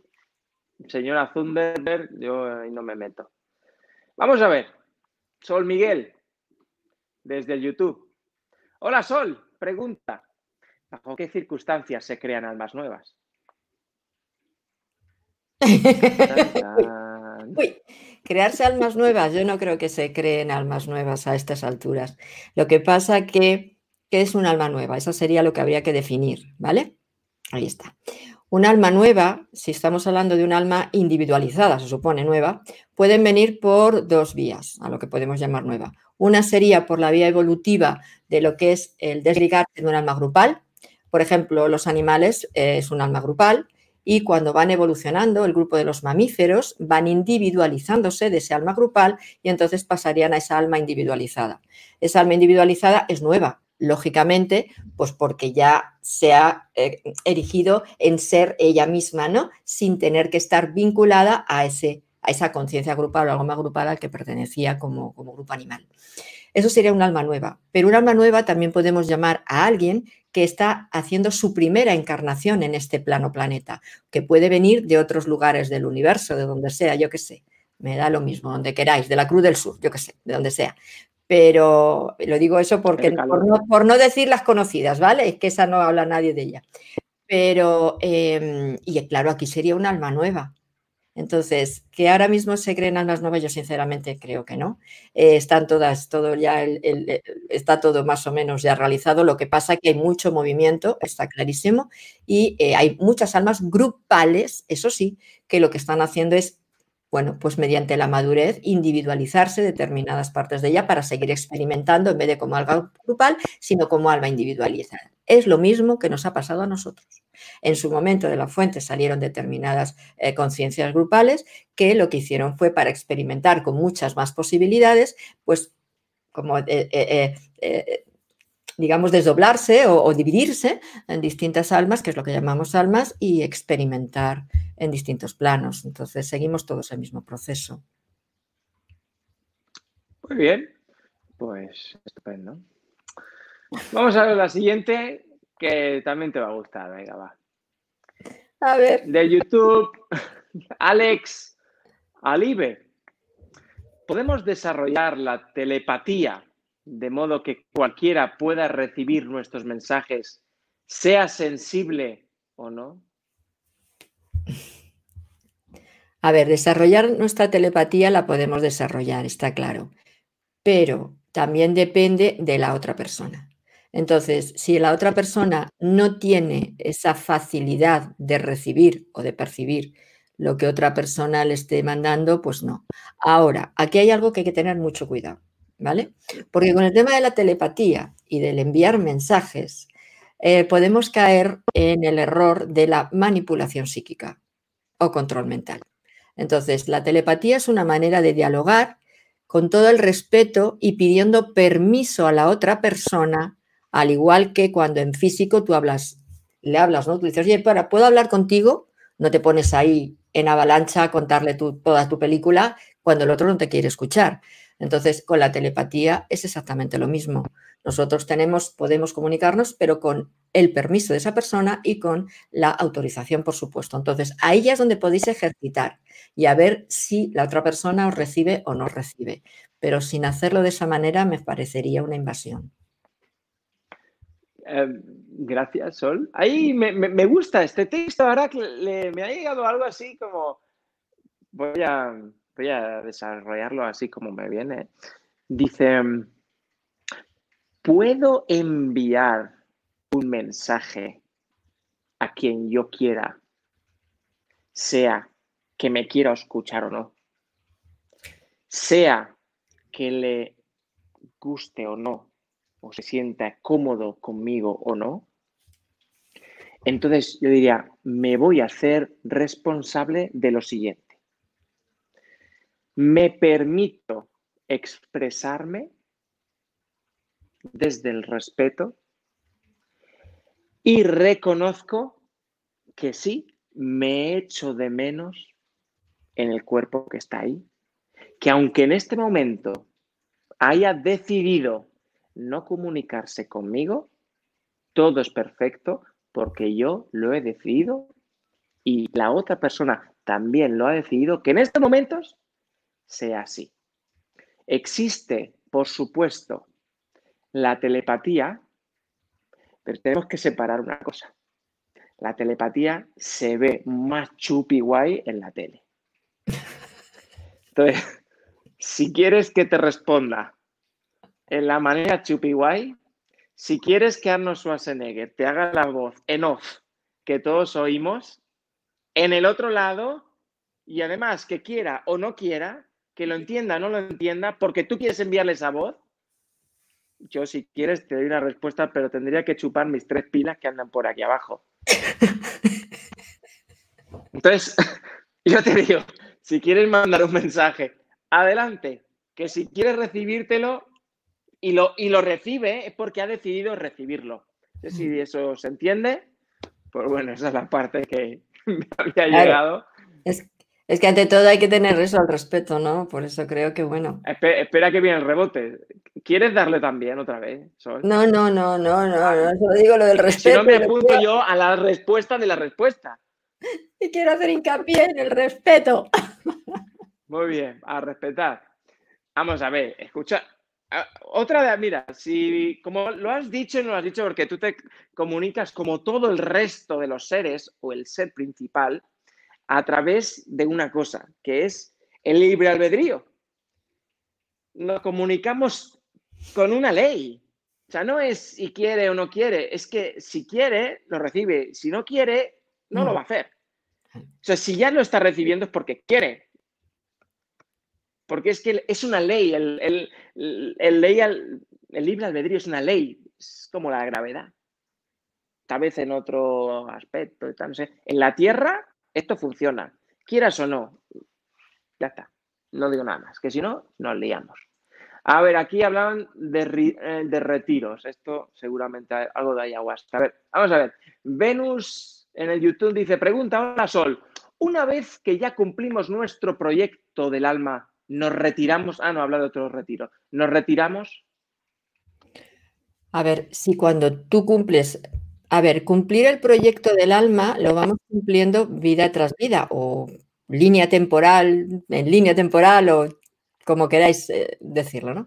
señora Zunderberg, yo ahí no me meto. Vamos a ver. Sol Miguel, desde el YouTube. Hola Sol, pregunta. ¿Bajo qué circunstancias se crean almas nuevas? Uy, crearse almas nuevas, yo no creo que se creen almas nuevas a estas alturas. Lo que pasa que, ¿qué es un alma nueva? Eso sería lo que habría que definir, ¿vale? Ahí está. Un alma nueva, si estamos hablando de un alma individualizada, se supone nueva, pueden venir por dos vías, a lo que podemos llamar nueva. Una sería por la vía evolutiva de lo que es el desligarse de un alma grupal. Por ejemplo, los animales eh, es un alma grupal y cuando van evolucionando, el grupo de los mamíferos van individualizándose de ese alma grupal y entonces pasarían a esa alma individualizada. Esa alma individualizada es nueva, lógicamente, pues porque ya se ha eh, erigido en ser ella misma, ¿no? Sin tener que estar vinculada a, ese, a esa conciencia grupal o algo más grupal al que pertenecía como, como grupo animal. Eso sería un alma nueva. Pero un alma nueva también podemos llamar a alguien que está haciendo su primera encarnación en este plano planeta, que puede venir de otros lugares del universo, de donde sea, yo qué sé, me da lo mismo, donde queráis, de la Cruz del Sur, yo qué sé, de donde sea. Pero lo digo eso porque por no, decir las conocidas, ¿vale? Es que esa no habla nadie de ella. Pero, em, y claro, aquí sería un alma nueva, entonces, que ahora mismo se creen almas nuevas, yo sinceramente creo que no. Eh, están todas, todo ya, está todo más o menos ya realizado. Lo que pasa es que hay mucho movimiento, está clarísimo, y eh, hay muchas almas grupales, eso sí, que lo que están haciendo es bueno, pues mediante la madurez, individualizarse determinadas partes de ella para seguir experimentando en vez de como algo grupal, sino como alma individualizada. Es lo mismo que nos ha pasado a nosotros. En su momento de la fuente salieron determinadas eh, conciencias grupales que lo que hicieron fue para experimentar con muchas más posibilidades, pues como eh, eh, digamos, desdoblarse o, dividirse en distintas almas, que es lo que llamamos almas, y experimentar en distintos planos. Entonces, seguimos todos el mismo proceso. Muy bien, pues estupendo. Vamos a ver la siguiente, que también te va a gustar. Venga, va. A ver. De YouTube, Alex Alibe. ¿Podemos desarrollar la telepatía de modo que cualquiera pueda recibir nuestros mensajes, sea sensible o no? A ver, desarrollar nuestra telepatía la podemos desarrollar, está claro, pero también depende de la otra persona. Entonces, si la otra persona no tiene esa facilidad de recibir o de percibir lo que otra persona le esté mandando, pues no. Ahora, aquí hay algo que hay que tener mucho cuidado. ¿Vale? Porque con el tema de la telepatía y del enviar mensajes, eh, podemos caer en el error de la manipulación psíquica o control mental. Entonces, la telepatía es una manera de dialogar con todo el respeto y pidiendo permiso a la otra persona, al igual que cuando en físico tú hablas, le hablas, ¿no? Tú dices, oye, para, ¿puedo hablar contigo? No te pones ahí en avalancha a contarle toda tu película cuando el otro no te quiere escuchar. Entonces, con la telepatía es exactamente lo mismo. Nosotros tenemos, podemos comunicarnos, pero con el permiso de esa persona y con la autorización, por supuesto. Entonces, ahí ya es donde podéis ejercitar y a ver si la otra persona os recibe o no recibe. Pero sin hacerlo de esa manera me parecería una invasión. Em, gracias, Sol. Ahí me, gusta este texto. Ahora me ha llegado algo así como voy a voy a desarrollarlo así como me viene. Dice, ¿puedo enviar un mensaje a quien yo quiera, sea que me quiera escuchar o no? Sea que le guste o no, o se sienta cómodo conmigo o no. Entonces yo diría, me voy a hacer responsable de lo siguiente me permito expresarme desde el respeto y reconozco que sí, me echo de menos en el cuerpo que está ahí, que aunque en este momento haya decidido no comunicarse conmigo, todo es perfecto porque yo lo he decidido y la otra persona también lo ha decidido, que en estos momentos sea así. Existe, por supuesto, la telepatía, pero tenemos que separar una cosa. La telepatía se ve más chupi guay en la tele. Entonces, si quieres que te responda en la manera chupi guay, si quieres que Arnold Schwarzenegger te haga la voz en off que todos oímos, en el otro lado, y además que quiera o no quiera, que lo entienda o no lo entienda, porque tú quieres enviarle esa voz, yo si quieres te doy una respuesta, pero tendría que chupar mis tres pilas que andan por aquí abajo. Entonces, yo te digo, si quieres mandar un mensaje, adelante, que si quieres recibírtelo y lo, y lo recibe es porque ha decidido recibirlo. No sé si eso se entiende. Pues bueno, esa es la parte que me había llegado. Es, es, que ante todo hay que tener eso al respeto, ¿no? Por eso creo que bueno. Espera, que viene el rebote. ¿Quieres darle también otra vez? No, no, no, no, no, no, solo digo lo del respeto. Si no me apunto yo a la respuesta de la respuesta. Y quiero hacer hincapié en el respeto. Muy bien, a respetar. Vamos a ver, escucha, Ah, otra de, mira, si como lo has dicho y no lo has dicho porque tú te comunicas como todo el resto de los seres o el ser principal a través de una cosa, que es el libre albedrío. Nos comunicamos con una ley. O sea, no es si quiere o no quiere, es que si quiere, lo recibe. Si no quiere, no lo va a hacer. O sea, si ya lo está recibiendo es porque quiere porque es que es una ley, el, ley el libre albedrío es una ley, es como la gravedad. Tal vez en otro aspecto, no sé. En la Tierra esto funciona, quieras o no. Ya está, no digo nada más, que si no, nos liamos. A ver, aquí hablan de, eh, de retiros, esto seguramente algo de ayahuasca. A ver, vamos a ver. Venus en el YouTube dice, pregunta, hola Sol, una vez que ya cumplimos nuestro proyecto del alma, nos retiramos. Ah, no, habla de otro retiro. Nos retiramos. A ver, si cuando tú cumples, a ver, cumplir el proyecto del alma lo vamos cumpliendo vida tras vida o línea temporal, en línea temporal o como queráis eh, decirlo, ¿no?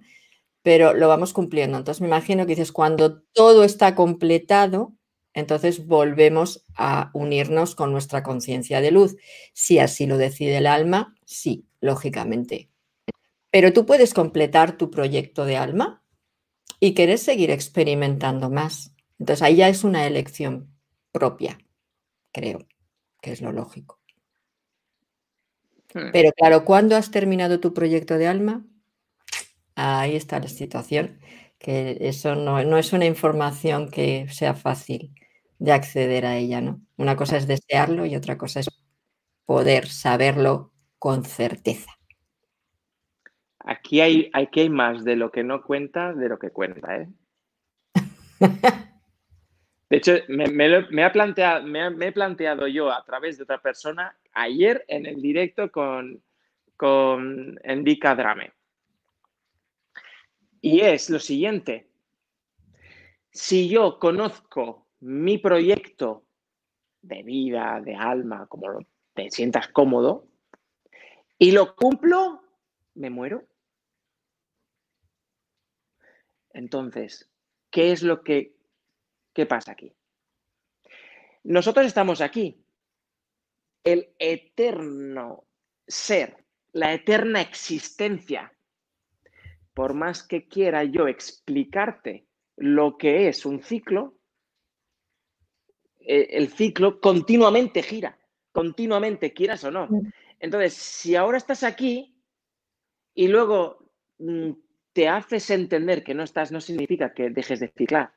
Pero lo vamos cumpliendo. Entonces me imagino que dices, cuando todo está completado, entonces volvemos a unirnos con nuestra conciencia de luz. Si así lo decide el alma, sí, lógicamente. Pero tú puedes completar tu proyecto de alma y querer seguir experimentando más. Entonces ahí ya es una elección propia, creo, que es lo lógico. Hmm. Pero claro, ¿cuándo has terminado tu proyecto de alma? Ahí está la situación, que eso no, no es una información que sea fácil de acceder a ella, ¿no? Una cosa es desearlo y otra cosa es poder saberlo con certeza. Aquí hay, hay más de lo que no cuenta de lo que cuenta, ¿eh? De hecho, me, ha planteado, me, he planteado yo a través de otra persona ayer en el directo con, con Endika Drame. Y es lo siguiente. Si yo conozco mi proyecto de vida, de alma, como te sientas cómodo, y lo cumplo, me muero. Entonces, ¿qué es lo que qué pasa aquí? Nosotros estamos aquí. El eterno ser, la eterna existencia. Por más que quiera yo explicarte lo que es un ciclo, e, el ciclo continuamente gira, continuamente, quieras o no. Mm. Entonces, si ahora estás aquí y luego mm, te haces entender que no estás, no significa que dejes de ciclar.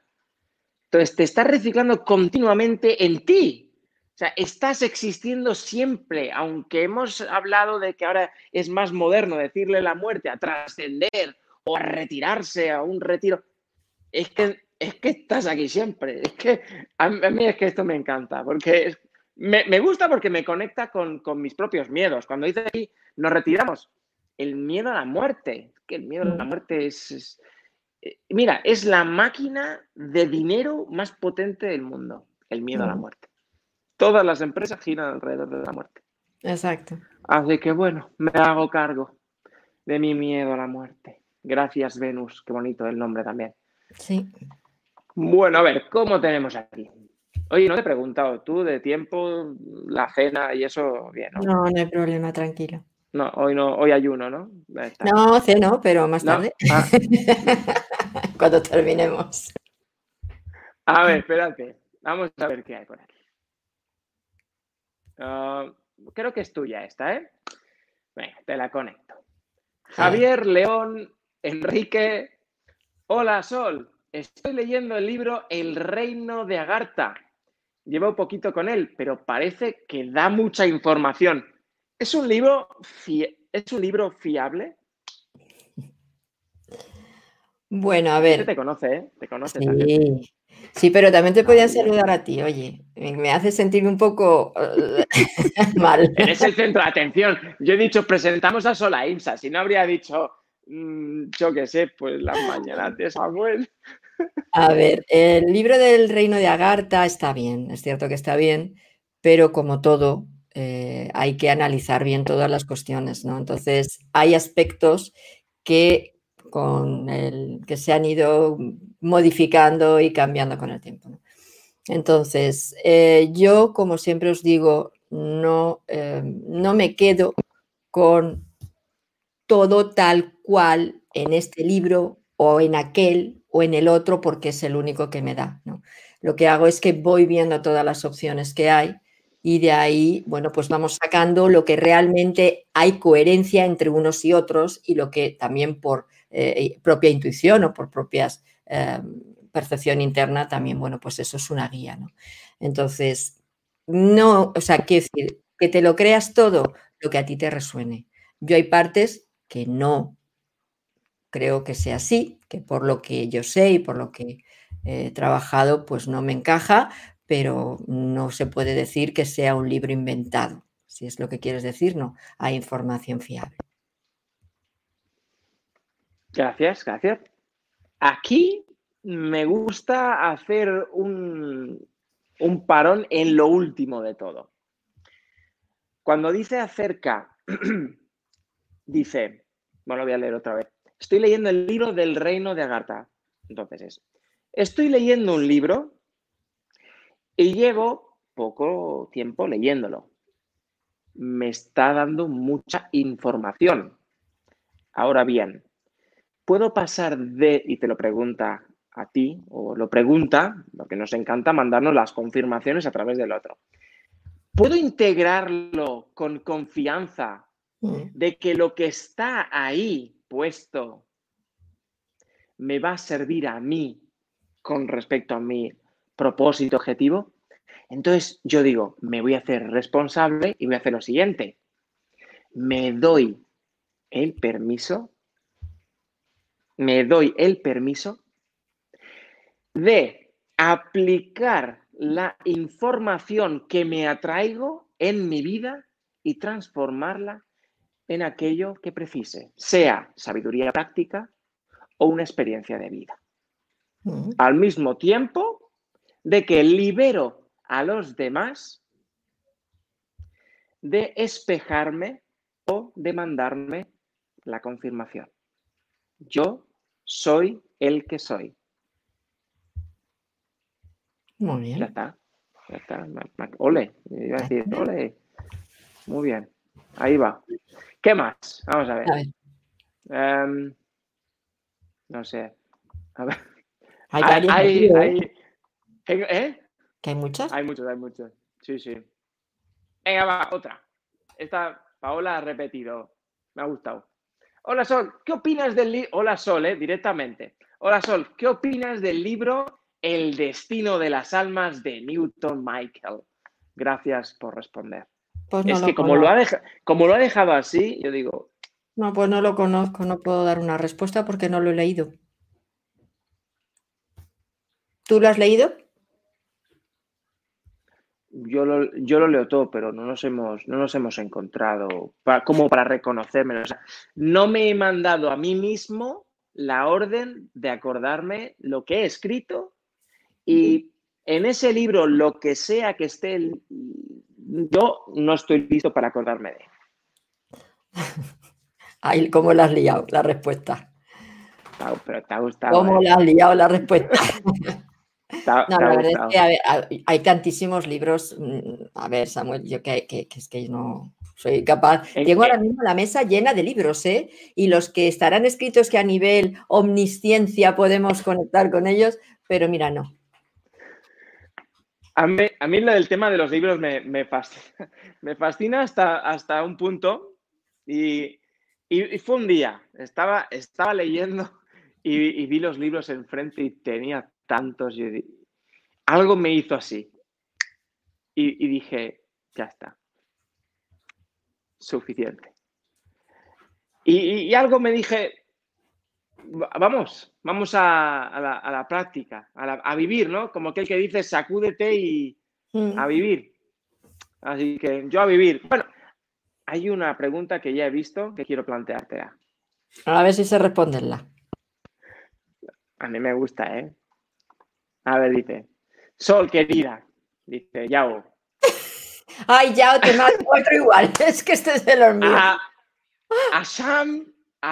Entonces, te estás reciclando continuamente en ti. O sea, estás existiendo siempre, aunque hemos hablado de que ahora es más moderno decirle la muerte a trascender o a retirarse a un retiro. Es que, es que estás aquí siempre. Es que a mí es que esto me encanta, porque me, me gusta porque me conecta con, con mis propios miedos. Cuando dice aquí, nos retiramos, el miedo a la muerte. Que el miedo a la mm. muerte es, eh, Mira, es la máquina de dinero más potente del mundo, el miedo a la muerte. Todas las empresas giran alrededor de la muerte. Exacto. Así que bueno, me hago cargo de mi miedo a la muerte. Gracias, Venus. Qué bonito el nombre también. Sí. Bueno, a ver, ¿cómo tenemos aquí? Oye, no te he preguntado tú de tiempo, la cena y eso, bien, ¿no? No, no hay problema, tranquilo. No, hoy no, hoy ayuno, ¿no? No, ceno, pero más tarde. Ah. Cuando terminemos. A ver, espérate. Vamos a ver qué hay por aquí. Ah, creo que es tuya esta, ¿eh? Venga, te la conecto. Javier León Enrique. Hola, Sol. Estoy leyendo el libro El reino de Agartha llevo poquito con él, pero parece que da mucha información. ¿Es un libro, ¿es un libro fiable? Bueno, a ver. Te conoce, ¿eh? Te conoce sí. también. Sí, pero también te podían saludar a ti, oye. Me hace sentir un poco mal. Eres el centro de atención. Yo he dicho, presentamos a Sola Imsa. Si no habría dicho, mm, yo qué sé, pues las mañanas de Samuel. A ver, el libro del reino de Agartha está bien, es cierto que está bien, pero como todo, eh, hay que analizar bien todas las cuestiones, ¿no? Entonces, hay aspectos que con el que se han ido modificando y cambiando con el tiempo. Entonces, eh, yo, como siempre os digo, no, eh, no me quedo con todo tal cual en este libro o en aquel o en el otro porque es el único que me da. Lo que hago es que voy viendo todas las opciones que hay y de ahí, bueno, pues vamos sacando lo que realmente hay coherencia entre unos y otros y lo que también por eh, propia intuición o por propias eh, percepción interna, también, bueno, pues eso es una guía, ¿no? Entonces, no, o sea, quiero decir, que te lo creas todo lo que a ti te resuene. Yo hay partes que no creo que sea así, que por lo que yo sé y por lo que he trabajado, pues no me encaja, pero no se puede decir que sea un libro inventado. Si es lo que quieres decir, no, hay información fiable. Gracias, gracias. Aquí me gusta hacer un, parón en lo último de todo. Cuando dice acerca, dice, bueno, lo voy a leer otra vez. Estoy leyendo el libro del reino de Agartha. Entonces es, estoy leyendo un libro y llevo poco tiempo leyéndolo. Me está dando mucha información. Ahora bien, puedo pasar de, y te lo pregunta a ti, o lo pregunta, porque nos encanta mandarnos las confirmaciones a través del otro. ¿Puedo integrarlo con confianza mm. de que lo que está ahí puesto me va a servir a mí con respecto a mi propósito objetivo? Entonces yo digo, me voy a hacer responsable y voy a hacer lo siguiente. Me doy el permiso me doy el permiso de aplicar la información que me atraigo en mi vida y transformarla en aquello que precise, sea sabiduría práctica o una experiencia de vida. Al mismo tiempo de que libero a los demás de espejarme o de mandarme la confirmación. Yo soy el que soy. Muy bien. Ya está. Ya está. Ole. Iba a decir, ole. Muy bien. Ahí va. ¿Qué más? Vamos a ver. Em, no sé. A ver. Hay, hay, hay, ¿Eh? ¿Que hay muchas? Hay muchos, hay muchos. Sí, sí. Venga, va, otra. Esta Paola ha repetido. Me ha gustado. Hola Sol, ¿qué opinas del libro? Hola Sol, eh, directamente. Hola Sol, ¿qué opinas del libro El destino de las almas de Newton Michael? Gracias por responder. Pues es que como lo, ha como lo ha dejado así, yo digo. No, pues no lo conozco, no puedo dar una respuesta porque no lo he leído. ¿Tú lo has leído? Yo lo, yo lo leo todo, pero no nos hemos, no nos hemos encontrado como para reconocerme. no me he mandado a mí mismo la orden de acordarme lo que he escrito y en ese libro, lo que sea que esté, yo no estoy listo para acordarme de él. ¿cómo la has liado la respuesta? Pero te ha gustado. ¿Cómo ¿eh? la has liado la respuesta? no, la verdad es que hay tantísimos libros. Mm, a ver, Samuel, yo que, es que no soy capaz. Tengo ahora mismo la mesa llena de libros, ¿eh? Y los que estarán escritos que a nivel omnisciencia podemos conectar con ellos, pero mira, no. A mí, a mí el tema de los libros me, me fascina, me fascina hasta, hasta un punto. Y, fue un día, estaba, estaba leyendo y, y vi los libros enfrente y tenía tantos. algo me hizo así. y, dije, ya está. Suficiente. Y, algo me dije, vamos, vamos a, la, práctica, a, vivir, ¿no? Como aquel que dice, sacúdete y a vivir. Así que yo a vivir. Bueno, hay una pregunta que ya he visto que quiero plantearte. A ver si se responderla. A mí me gusta, ¿eh? A ver, dice. Sol, querida. Dice, Yao. Ay, Yao, te mato otro igual. Es que este es el hormigón. A, a,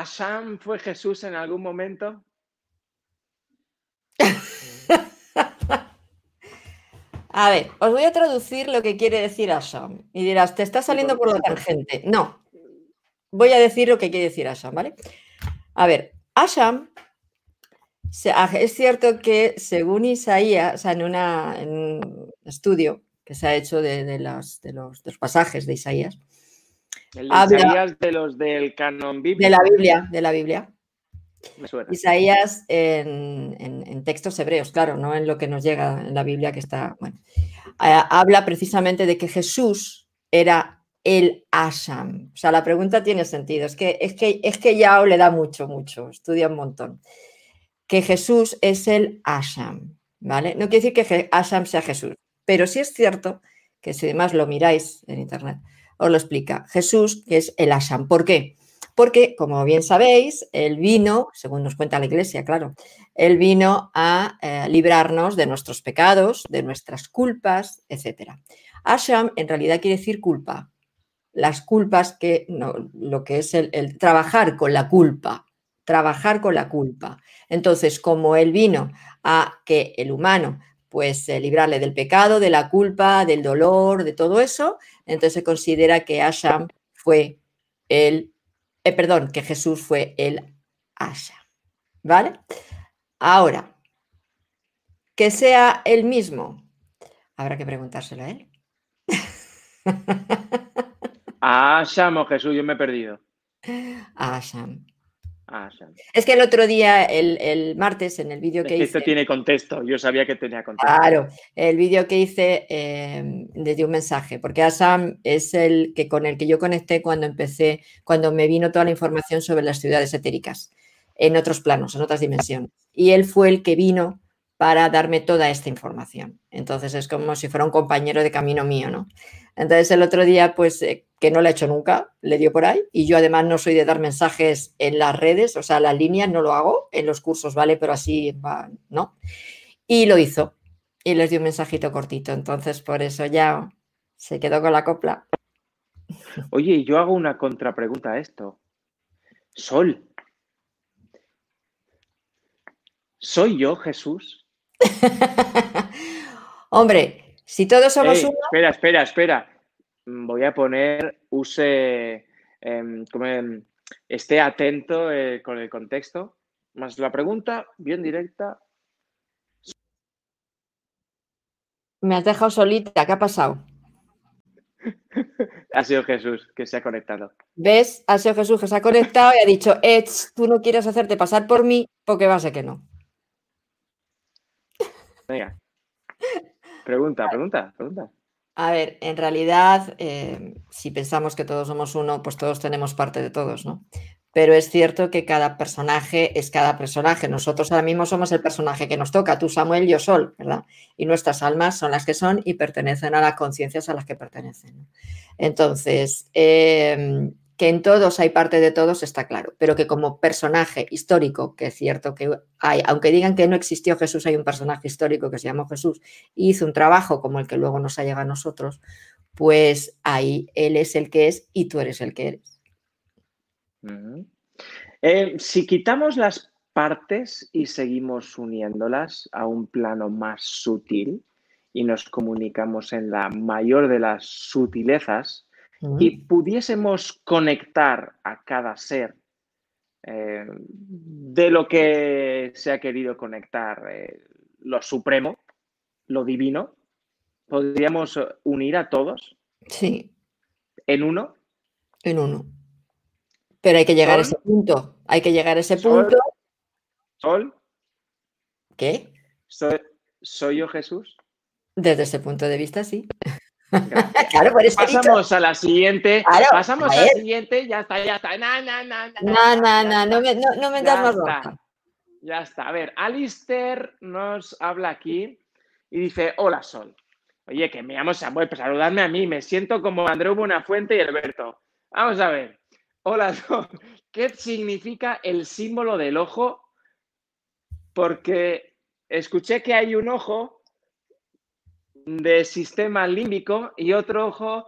Sam, fue Jesús en algún momento? A ver, os voy a traducir lo que quiere decir Asham. Y dirás, te está saliendo por la tangente. No, voy a decir lo que quiere decir Asham, ¿vale? A ver, Asham, es cierto que según Isaías, o sea, en, un estudio que se ha hecho de, los, pasajes de Isaías. El Isaías de los del canon bíblico. De la Biblia, de la Biblia. Isaías en, textos hebreos, claro, no en lo que nos llega en la Biblia que está, bueno, habla precisamente de que Jesús era el Asham. O sea, la pregunta tiene sentido, es que, es que, es que ya le da mucho, mucho, estudia un montón. Que Jesús es el Asham, ¿vale? No quiere decir que Asham sea Jesús, pero sí es cierto que si además lo miráis en internet, os lo explica. Jesús es el Asham. ¿Por qué? porque, como bien sabéis, el vino, según nos cuenta la Iglesia, claro, el vino a eh, librarnos de nuestros pecados, de nuestras culpas, etc. Asham en realidad quiere decir culpa. Las culpas que, no, lo que es el, trabajar con la culpa, trabajar con la culpa. Entonces, como el vino a que el humano pues eh, librarle del pecado, de la culpa, del dolor, de todo eso, entonces se considera que Asham fue el eh, perdón, que Jesús fue el Asha. ¿Vale? Ahora, que sea el mismo, habrá que preguntárselo a él. Asham o Jesús, yo me he perdido. Asham. Es que el otro día, el, martes, en el vídeo que, hice. Esto tiene contexto, yo sabía que tenía contexto. Claro, el vídeo que hice eh, le dio un mensaje, porque Asam es el que con el que yo conecté cuando empecé, cuando me vino toda la información sobre las ciudades etéricas, en otros planos, en otras dimensiones. Y él fue el que vino para darme toda esta información. Entonces es como si fuera un compañero de camino mío, ¿no? Entonces el otro día, pues, eh, que no lo he hecho nunca, le dio por ahí. Y yo además no soy de dar mensajes en las redes, o sea, las líneas no lo hago, en los cursos, ¿vale? Pero así va, ¿no? Y lo hizo. Y les dio un mensajito cortito. Entonces, por eso ya se quedó con la copla. Oye, yo hago una contrapregunta a esto. Sol. ¿Soy yo Jesús? Hombre, si todos somos uno. Espera, espera, espera. Mm, voy a poner, use, em, em, esté atento eh, con el contexto. Más la pregunta, bien directa. Me has dejado solita, ¿qué ha pasado? ha sido Jesús que se ha conectado. ¿Ves? Ha sido Jesús que se ha conectado y ha dicho, tú no quieres hacerte pasar por mí porque va a ser que no. Venga. Pregunta, pregunta, pregunta. A ver, en realidad, eh, si pensamos que todos somos uno, pues todos tenemos parte de todos, ¿no? Pero es cierto que cada personaje es cada personaje. Nosotros ahora mismo somos el personaje que nos toca, tú Samuel, yo Sol, ¿verdad? Y nuestras almas son las que son y pertenecen a las conciencias a las que pertenecen. Entonces, em, que en todos hay parte de todos está claro, pero que como personaje histórico, que es cierto que hay, aunque digan que no existió Jesús, hay un personaje histórico que se llamó Jesús y hizo un trabajo como el que luego nos ha llegado a nosotros, pues ahí él es el que es y tú eres el que eres. Eh, si quitamos las partes y seguimos uniéndolas a un plano más sutil y nos comunicamos en la mayor de las sutilezas, y pudiésemos conectar a cada ser eh, de lo que se ha querido conectar, eh, lo supremo, lo divino, podríamos unir a todos. Sí. ¿En uno? En uno. Pero hay que llegar a ese punto. Hay que llegar a ese punto. Sol. ¿Qué? ¿Soy, ¿Soy yo Jesús? Desde ese punto de vista, sí. claro, por eso pasamos a la siguiente. pasamos a, la siguiente, ya está, ya está. No, no, no, no, no, no, no, me, no, me das más. Ya está. A ver, Alister nos habla aquí y dice: Hola, Sol. Oye, que me llamo Samuel, pues saludarme a mí. Me siento como Andreu Buenafuente y Alberto. Vamos a ver. Hola, Sol. ¿Qué significa el símbolo del ojo? Porque escuché que hay un ojo de sistema límbico y otro ojo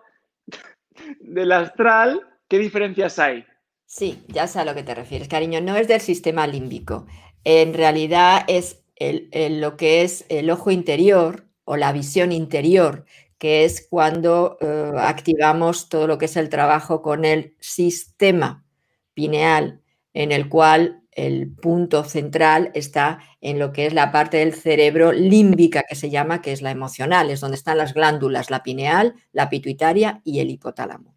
del astral. ¿Qué diferencias hay? Sí, ya sé a lo que te refieres, cariño. No es del sistema límbico. En realidad es lo que es el ojo interior o la visión interior, que es cuando eh, activamos todo lo que es el trabajo con el sistema pineal, en el cual el punto central está en lo que es la parte del cerebro límbica que se llama, que es la emocional, es donde están las glándulas, la pineal, la pituitaria y el hipotálamo.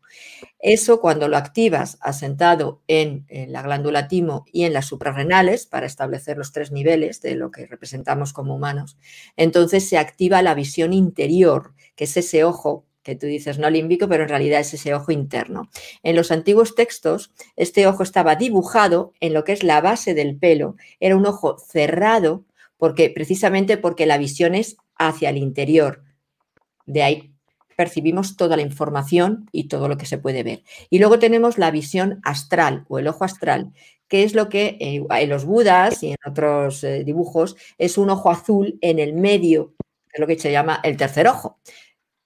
Eso cuando lo activas asentado en, en, la glándula timo y en las suprarrenales para establecer los tres niveles de lo que representamos como humanos, entonces se activa la visión interior, que es ese ojo que tú dices no límbico, pero en realidad es ese ojo interno. En los antiguos textos, este ojo estaba dibujado en lo que es la base del pelo, era un ojo cerrado, porque precisamente porque la visión es hacia el interior. De ahí percibimos toda la información y todo lo que se puede ver. Y luego tenemos la visión astral o el ojo astral, que es lo que eh, en los budas y en otros eh, dibujos es un ojo azul en el medio, es lo que se llama el tercer ojo.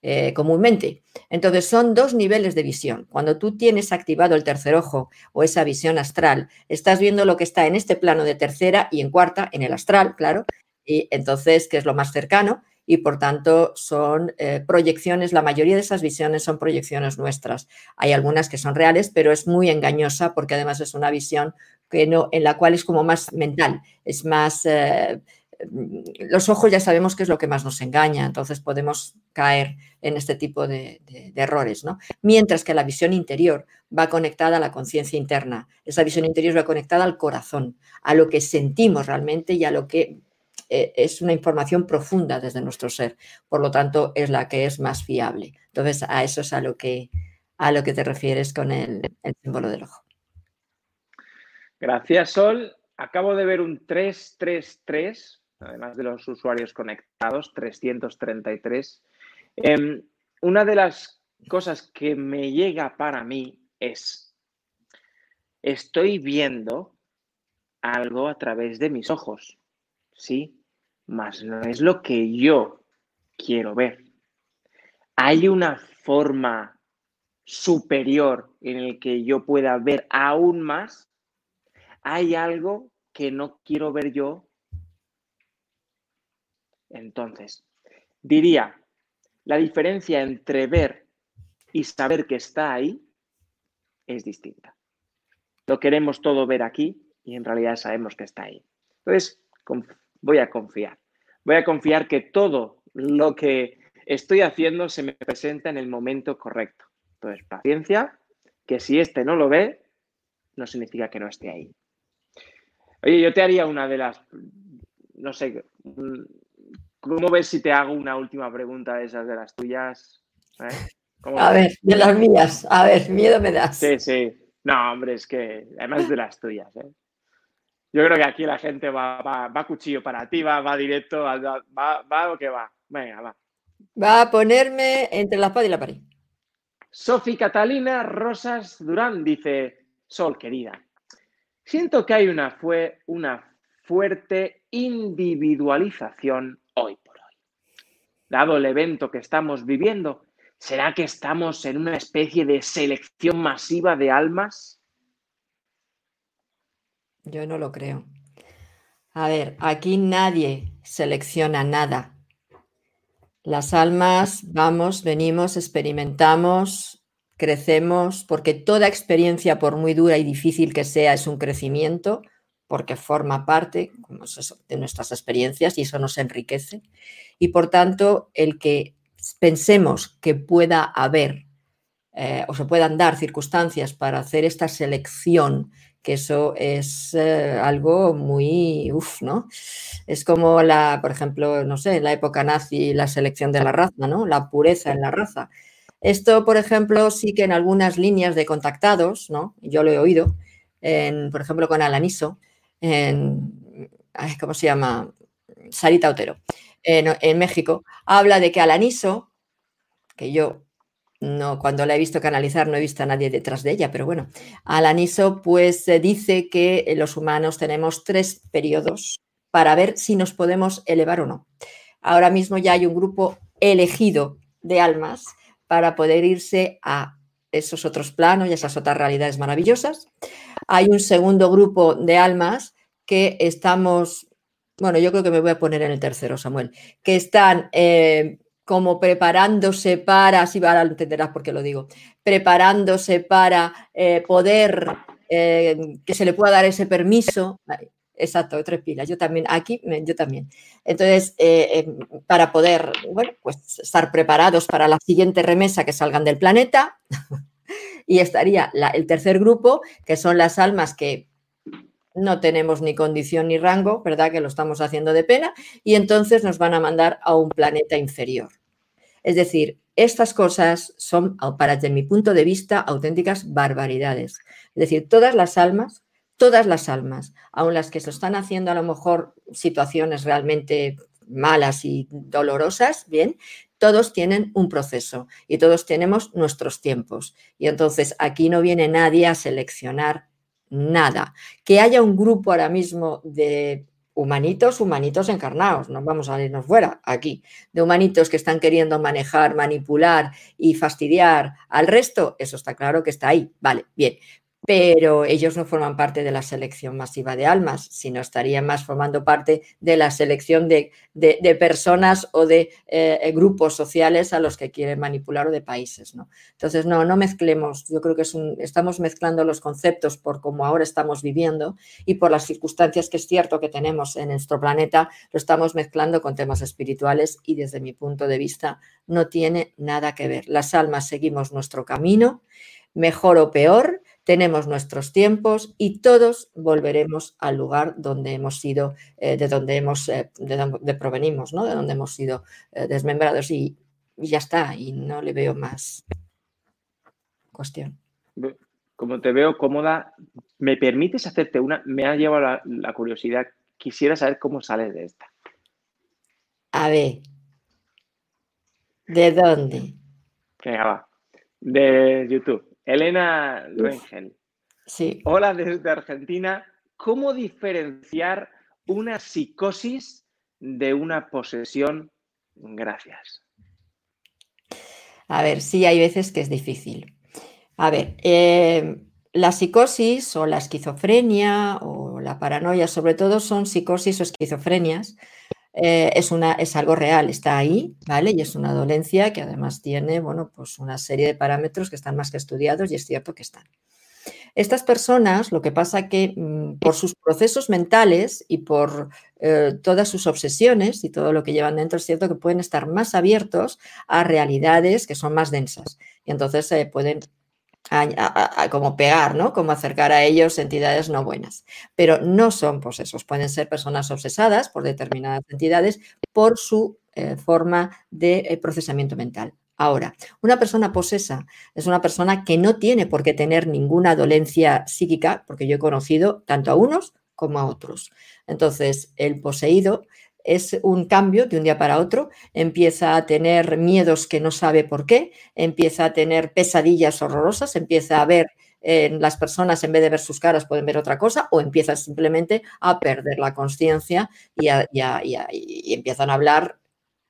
Eh, comúnmente. Entonces son dos niveles de visión. Cuando tú tienes activado el tercer ojo o esa visión astral, estás viendo lo que está en este plano de tercera y en cuarta, en el astral, claro, y entonces, que es lo más cercano, y por tanto son eh, proyecciones, la mayoría de esas visiones son proyecciones nuestras. Hay algunas que son reales, pero es muy engañosa porque además es una visión que no, en la cual es como más mental, es más... Eh, los ojos ya sabemos que es lo que más nos engaña, entonces podemos caer en este tipo de, errores, ¿no? Mientras que la visión interior va conectada a la conciencia interna, esa visión interior va conectada al corazón, a lo que sentimos realmente y a lo que eh, es una información profunda desde nuestro ser, por lo tanto es la que es más fiable. Entonces a eso es a lo que, a lo que te refieres con el, el símbolo del ojo. Gracias, Sol. Acabo de ver un 333 además de los usuarios conectados, 333. Em, una de las cosas que me llega para mí es, estoy viendo algo a través de mis ojos, ¿sí? Mas no es lo que yo quiero ver. Hay una forma superior en el que yo pueda ver aún más. Hay algo que no quiero ver yo entonces, diría, la diferencia entre ver y saber que está ahí es distinta. Lo queremos todo ver aquí y en realidad sabemos que está ahí. Entonces, voy a confiar. Voy a confiar que todo lo que estoy haciendo se me presenta en el momento correcto. Entonces, paciencia, que si este no lo ve, no significa que no esté ahí. Oye, yo te haría una de las, no sé, ¿Cómo ves si te hago una última pregunta de esas de las tuyas? ¿Eh? A ver, de las mías. A ver, miedo me das. Sí, sí. No, hombre, es que además de las tuyas. ¿eh? Yo creo que aquí la gente va, va, va cuchillo para ti, va, va directo, va, va, va o que va. Venga, va. Va a ponerme entre la espada y la pared. Sofi Catalina Rosas Durán dice, Sol, querida, siento que hay una, fue, una fuerte individualización hoy por hoy. Dado el evento que estamos viviendo, ¿será que estamos en una especie de selección masiva de almas? Yo no lo creo. A ver, aquí nadie selecciona nada. Las almas vamos, venimos, experimentamos, crecemos, porque toda experiencia, por muy dura y difícil que sea, es un crecimiento porque forma parte de nuestras experiencias y eso nos enriquece. Y por tanto, el que pensemos que pueda haber eh, o se puedan dar circunstancias para hacer esta selección que eso es eh, algo muy, uff, ¿no? Es como la, por ejemplo, no sé, en la época nazi, la selección de la raza, ¿no? La pureza en la raza. Esto, por ejemplo, sí que en algunas líneas de contactados, ¿no? Yo lo he oído, en, por ejemplo, con Alaniso, en, ¿cómo se llama? Sarita Otero, en, México, habla de que Alaniso, que yo no, cuando la he visto canalizar no he visto a nadie detrás de ella, pero bueno, Alaniso pues dice que eh, los humanos tenemos tres periodos para ver si nos podemos elevar o no. Ahora mismo ya hay un grupo elegido de almas para poder irse a esos otros planos y esas otras realidades maravillosas. Hay un segundo grupo de almas que estamos, bueno, yo creo que me voy a poner en el tercero, Samuel, que están eh, como preparándose para, así ahora entenderás por qué lo digo, preparándose para eh, poder eh, que se le pueda dar ese permiso. Exacto, tres pilas. Yo también, aquí, yo también. Entonces, eh, para poder, bueno, pues estar preparados para la siguiente remesa que salgan del planeta. y estaría el tercer grupo, que son las almas que no tenemos ni condición ni rango, ¿verdad? Que lo estamos haciendo de pena, y entonces nos van a mandar a un planeta inferior. Es decir, estas cosas son, para desde mi punto de vista, auténticas barbaridades. Es decir, todas las almas, todas las almas, aun las que se están haciendo a lo mejor situaciones realmente malas y dolorosas, bien, todos tienen un proceso y todos tenemos nuestros tiempos. Y entonces aquí no viene nadie a seleccionar nada. Que haya un grupo ahora mismo de humanitos, humanitos encarnados, no vamos a irnos fuera aquí, de humanitos que están queriendo manejar, manipular y fastidiar al resto, eso está claro que está ahí, vale, bien, pero ellos no forman parte de la selección masiva de almas, sino estarían más formando parte de la selección de, personas o de eh, grupos sociales a los que quieren manipular o de países. ¿no? Entonces, no, no mezclemos, yo creo que es estamos mezclando los conceptos por cómo ahora estamos viviendo y por las circunstancias que es cierto que tenemos en nuestro planeta, lo estamos mezclando con temas espirituales y desde mi punto de vista no tiene nada que ver. Las almas seguimos nuestro camino, mejor o peor, tenemos nuestros tiempos y todos volveremos al lugar donde hemos sido, eh, de donde hemos, eh, de donde provenimos, ¿no? De donde hemos sido eh, desmembrados y, ya está, y no le veo más cuestión. Como te veo cómoda, ¿me permites hacerte una? Me ha llevado la, curiosidad. Quisiera saber cómo sales de esta. A ver. ¿De dónde? Venga, va. De YouTube. Elena Rengel. Sí. Hola desde Argentina. ¿Cómo diferenciar una psicosis de una posesión? Gracias. A ver, sí, hay veces que es difícil. A ver, eh, la psicosis o la esquizofrenia o la paranoia, sobre todo, son psicosis o esquizofrenias eh, es, una, es algo real, está ahí, ¿vale? Y es una dolencia que además tiene, bueno, pues una serie de parámetros que están más que estudiados y es cierto que están. Estas personas, lo que pasa que mm, por sus procesos mentales y por eh, todas sus obsesiones y todo lo que llevan dentro, es cierto que pueden estar más abiertos a realidades que son más densas. Y entonces se pueden como pegar, ¿no? Como acercar a ellos entidades no buenas. Pero no son posesos, pueden ser personas obsesadas por determinadas entidades por su eh, forma de eh, procesamiento mental. Ahora, una persona posesa es una persona que no tiene por qué tener ninguna dolencia psíquica, porque yo he conocido tanto a unos como a otros. Entonces, el poseído es un cambio de un día para otro, empieza a tener miedos que no sabe por qué, empieza a tener pesadillas horrorosas, empieza a ver en las personas, en vez de ver sus caras, pueden ver otra cosa, o empieza simplemente a perder la conciencia y, y, empiezan a hablar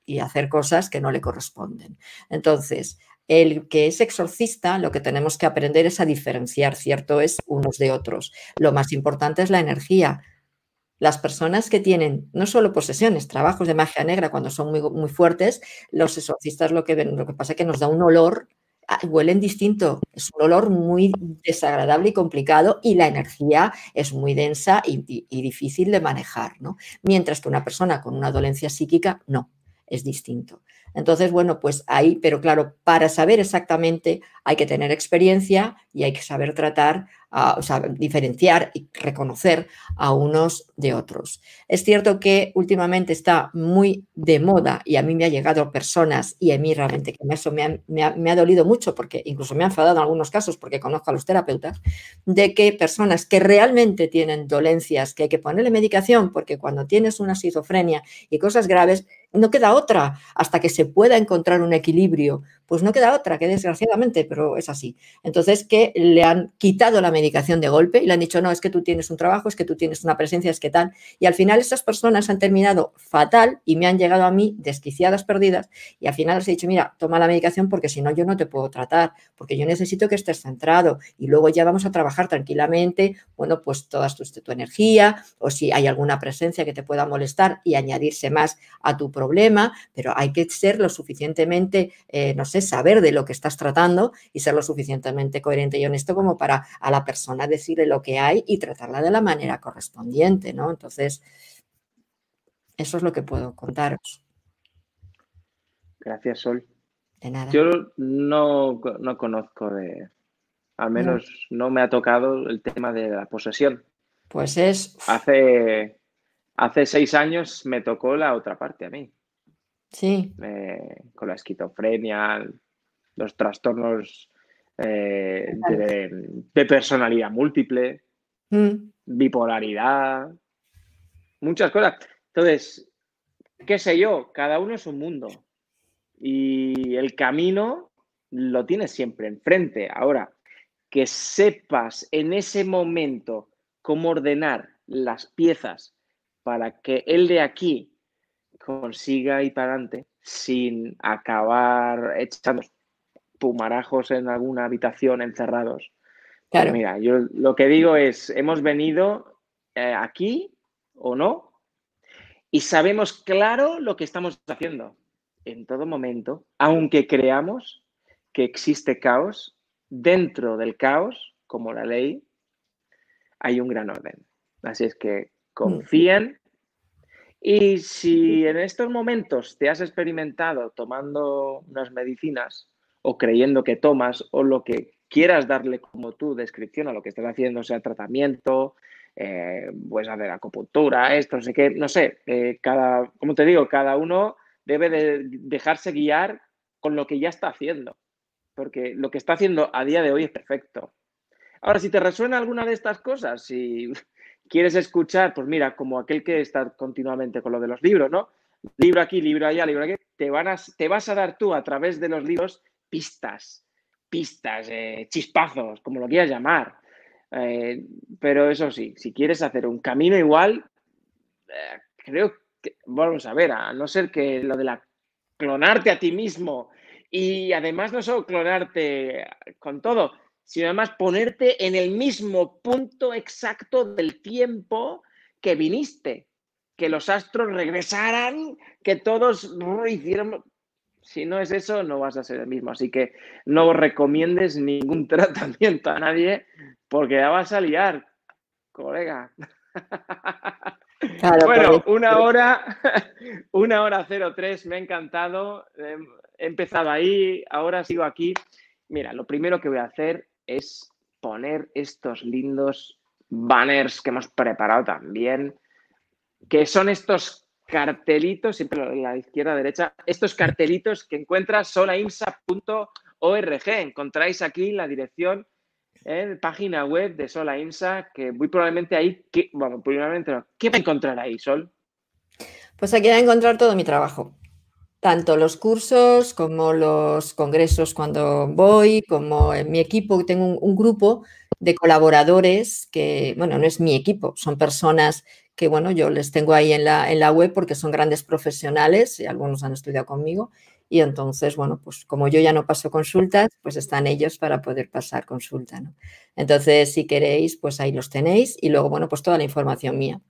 y a hacer cosas que no le corresponden. Entonces, el que es exorcista, lo que tenemos que aprender es a diferenciar, cierto es, unos de otros. Lo más importante es la energía las personas que tienen no solo posesiones, trabajos de magia negra cuando son muy, muy fuertes, los exorcistas lo que ven, lo que pasa es que nos da un olor, ah, huelen distinto, es un olor muy desagradable y complicado y la energía es muy densa y, difícil de manejar, ¿no? Mientras que una persona con una dolencia psíquica, no. Es distinto. Entonces, bueno, pues ahí, pero claro, para saber exactamente hay que tener experiencia y hay que saber tratar, o sea, diferenciar y reconocer a unos de otros. Es cierto que últimamente está muy de moda y a mí me ha llegado personas y a mí realmente que eso me ha, me ha dolido mucho porque incluso me ha enfadado en algunos casos porque conozco a los terapeutas, de que personas que realmente tienen dolencias, que hay que ponerle medicación porque cuando tienes una esquizofrenia y cosas graves, no queda otra hasta que se pueda encontrar un equilibrio. Pues no queda otra, que desgraciadamente, pero es así. Entonces, que le han quitado la medicación de golpe y le han dicho, no, es que tú tienes un trabajo, es que tú tienes una presencia, es que tal. Y al final esas personas han terminado fatal y me han llegado a mí desquiciadas, perdidas. Y al final les he dicho, mira, toma la medicación porque si no yo no te puedo tratar, porque yo necesito que estés centrado y luego ya vamos a trabajar tranquilamente, bueno, pues toda tu, tu energía o si hay alguna presencia que te pueda molestar y añadirse más a tu problema, pero hay que ser lo suficientemente, eh, no sé, saber de lo que estás tratando y ser lo suficientemente coherente y honesto como para a la persona decirle lo que hay y tratarla de la manera correspondiente, ¿no? Entonces, eso es lo que puedo contaros. Gracias, Sol. De nada. Yo no, no conozco de, al menos no. me ha tocado el tema de la posesión. Pues es. Hace, hace seis años me tocó la otra parte a mí. Sí. con la esquizofrenia, los trastornos eh, de, personalidad múltiple, mm. bipolaridad, muchas cosas. Entonces, qué sé yo, cada uno es un mundo y el camino lo tienes siempre enfrente. Ahora, que sepas en ese momento cómo ordenar las piezas para que el de aquí consiga ir para adelante sin acabar echando pumarajos en alguna habitación encerrados. Pues claro. mira, yo lo que digo es, hemos venido eh, aquí o no y sabemos claro lo que estamos haciendo en todo momento, aunque creamos que existe caos, dentro del caos, como la ley, hay un gran orden. Así es que confíen y si en estos momentos te has experimentado tomando unas medicinas o creyendo que tomas o lo que quieras darle como tu descripción a lo que estás haciendo, sea tratamiento, eh, pues hacer acupuntura, esto, no sé qué, no sé, eh, cada, como te digo, cada uno debe de dejarse guiar con lo que ya está haciendo, porque lo que está haciendo a día de hoy es perfecto. Ahora, si te resuena alguna de estas cosas, si quieres escuchar, pues mira, como aquel que está continuamente con lo de los libros, ¿no? Libro aquí, libro allá, libro aquí, te, van a, te vas a dar tú a través de los libros pistas, pistas, eh, chispazos, como lo quieras llamar. Eh, pero eso sí, si quieres hacer un camino igual, eh, creo que, vamos a ver, a no ser que lo de la clonarte a ti mismo y además no solo clonarte con todo, sino además ponerte en el mismo punto exacto del tiempo que viniste, que los astros regresaran, que todos hicieron... Si no es eso, no vas a ser el mismo. Así que no recomiendes ningún tratamiento a nadie porque ya vas a liar, colega. bueno, una hora, una hora 03, me ha encantado. He empezado ahí, ahora sigo aquí. Mira, lo primero que voy a hacer es poner estos lindos banners que hemos preparado también, que son estos cartelitos, siempre a la izquierda, derecha, estos cartelitos que encuentras solaimsa.org. Encontráis aquí la dirección en página web de Solaimsa, que muy probablemente ahí, bueno, probablemente. ¿Qué va a encontrar ahí, Sol? Pues aquí va a encontrar todo mi trabajo tanto los cursos como los congresos cuando voy, como en mi equipo, tengo un, grupo de colaboradores que, bueno, no es mi equipo, son personas que, bueno, yo les tengo ahí en la, en la web porque son grandes profesionales y algunos han estudiado conmigo. Y entonces, bueno, pues como yo ya no paso consultas, pues están ellos para poder pasar consulta, ¿no? Entonces, si queréis, pues ahí los tenéis y luego, bueno, pues toda la información mía.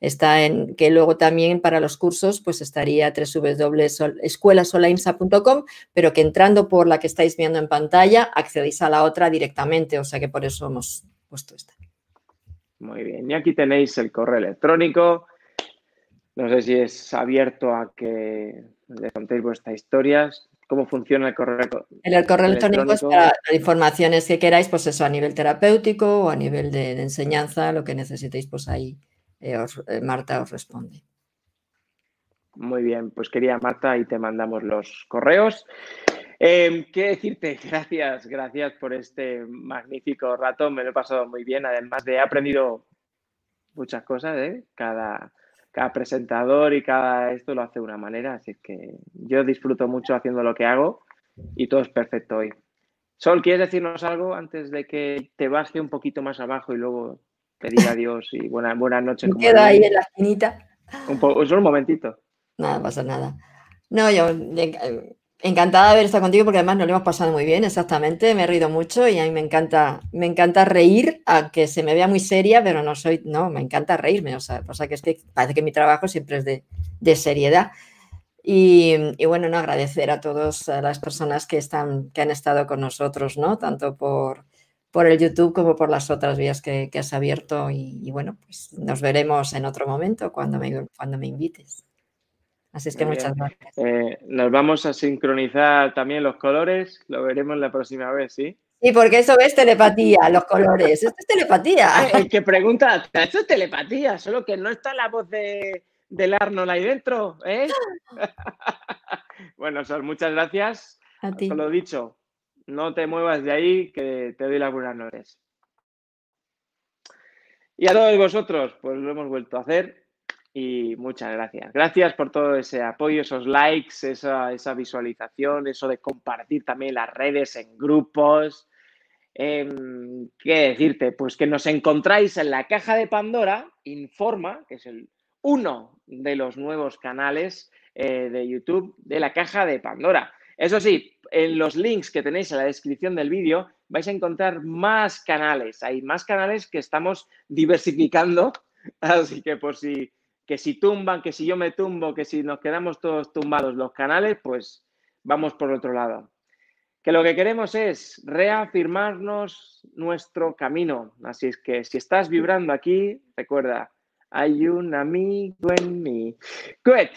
Está en que luego también para los cursos pues estaría www.escuelasolaimsa.com, pero que entrando por la que estáis viendo en pantalla accedéis a la otra directamente, o sea que por eso hemos puesto esta. Muy bien, y aquí tenéis el correo electrónico. No sé si es abierto a que le contéis vuestras historias. ¿Cómo funciona el correo? El, correo electrónico, es para informaciones que queráis, pues eso, a nivel terapéutico o a nivel de, enseñanza, lo que necesitéis, pues ahí eh, eh, Marta os responde. Muy bien, pues quería Marta y te mandamos los correos. Em, ¿Qué decirte? Gracias, gracias por este magnífico rato. Me lo he pasado muy bien. Además de he aprendido muchas cosas, ¿eh? Cada, cada presentador y cada esto lo hace de una manera. Así que yo disfruto mucho haciendo lo que hago y todo es perfecto hoy. Sol, ¿quieres decirnos algo antes de que te baje un poquito más abajo y luego te diga adiós y buenas buenas noches? Queda ahí en la esquinita. Un solo un momentito. Nada, pasa nada. No, yo encantada de haber estado contigo porque además nos lo hemos pasado muy bien, exactamente. Me he reído mucho y a mí me encanta, me encanta reír, a que se me vea muy seria, pero no soy, no, me encanta reírme. O sea, que es que parece que mi trabajo siempre es de, seriedad. Y, bueno, no agradecer a todas las personas que están, que han estado con nosotros, ¿no? Tanto por, por el YouTube como por las otras vías que, has abierto. Y, y, bueno, pues nos veremos en otro momento cuando me, cuando me invites. Así es que muchas gracias. Eh, nos vamos a sincronizar también los colores, lo veremos la próxima vez, ¿sí? Sí, porque eso es telepatía, los colores. Esto es telepatía. El que pregunta, esto es telepatía, solo que no está la voz de, del Arnold ahí dentro, ¿eh? bueno, Sol, muchas gracias. A ti. Lo dicho, no te muevas de ahí, que te doy las buenas noches. Y a todos vosotros, pues lo hemos vuelto a hacer y muchas gracias. Gracias por todo ese apoyo, esos likes, esa, visualización, eso de compartir también las redes en grupos. Em, ¿Qué decirte? Pues que nos encontráis en la caja de Pandora, Informa, que es el uno de los nuevos canales eh, de YouTube de la caja de Pandora. Eso sí, en los links que tenéis en la descripción del vídeo vais a encontrar más canales. Hay más canales que estamos diversificando. Así que por si que si tumban, que si yo me tumbo, que si nos quedamos todos tumbados los canales, pues vamos por otro lado. Que lo que queremos es reafirmarnos nuestro camino. Así es que si estás vibrando aquí, recuerda, hay un amigo en mí. Good.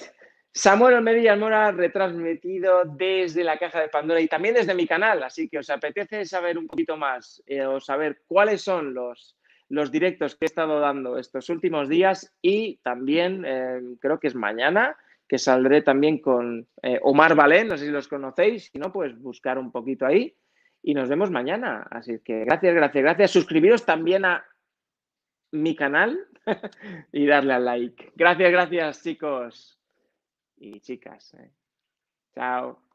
Samuel Almería Mora retransmitido desde la caja de Pandora y también desde mi canal. Así que os apetece saber un poquito más eh, o saber cuáles son los los directos que he estado dando estos últimos días y también eh, creo que es mañana que saldré también con eh, Omar Valén, no sé si los conocéis, si no, pues buscar un poquito ahí y nos vemos mañana. Así que gracias, gracias, gracias. Suscribiros también a mi canal y darle al like. Gracias, gracias chicos y chicas. Eh. Chao.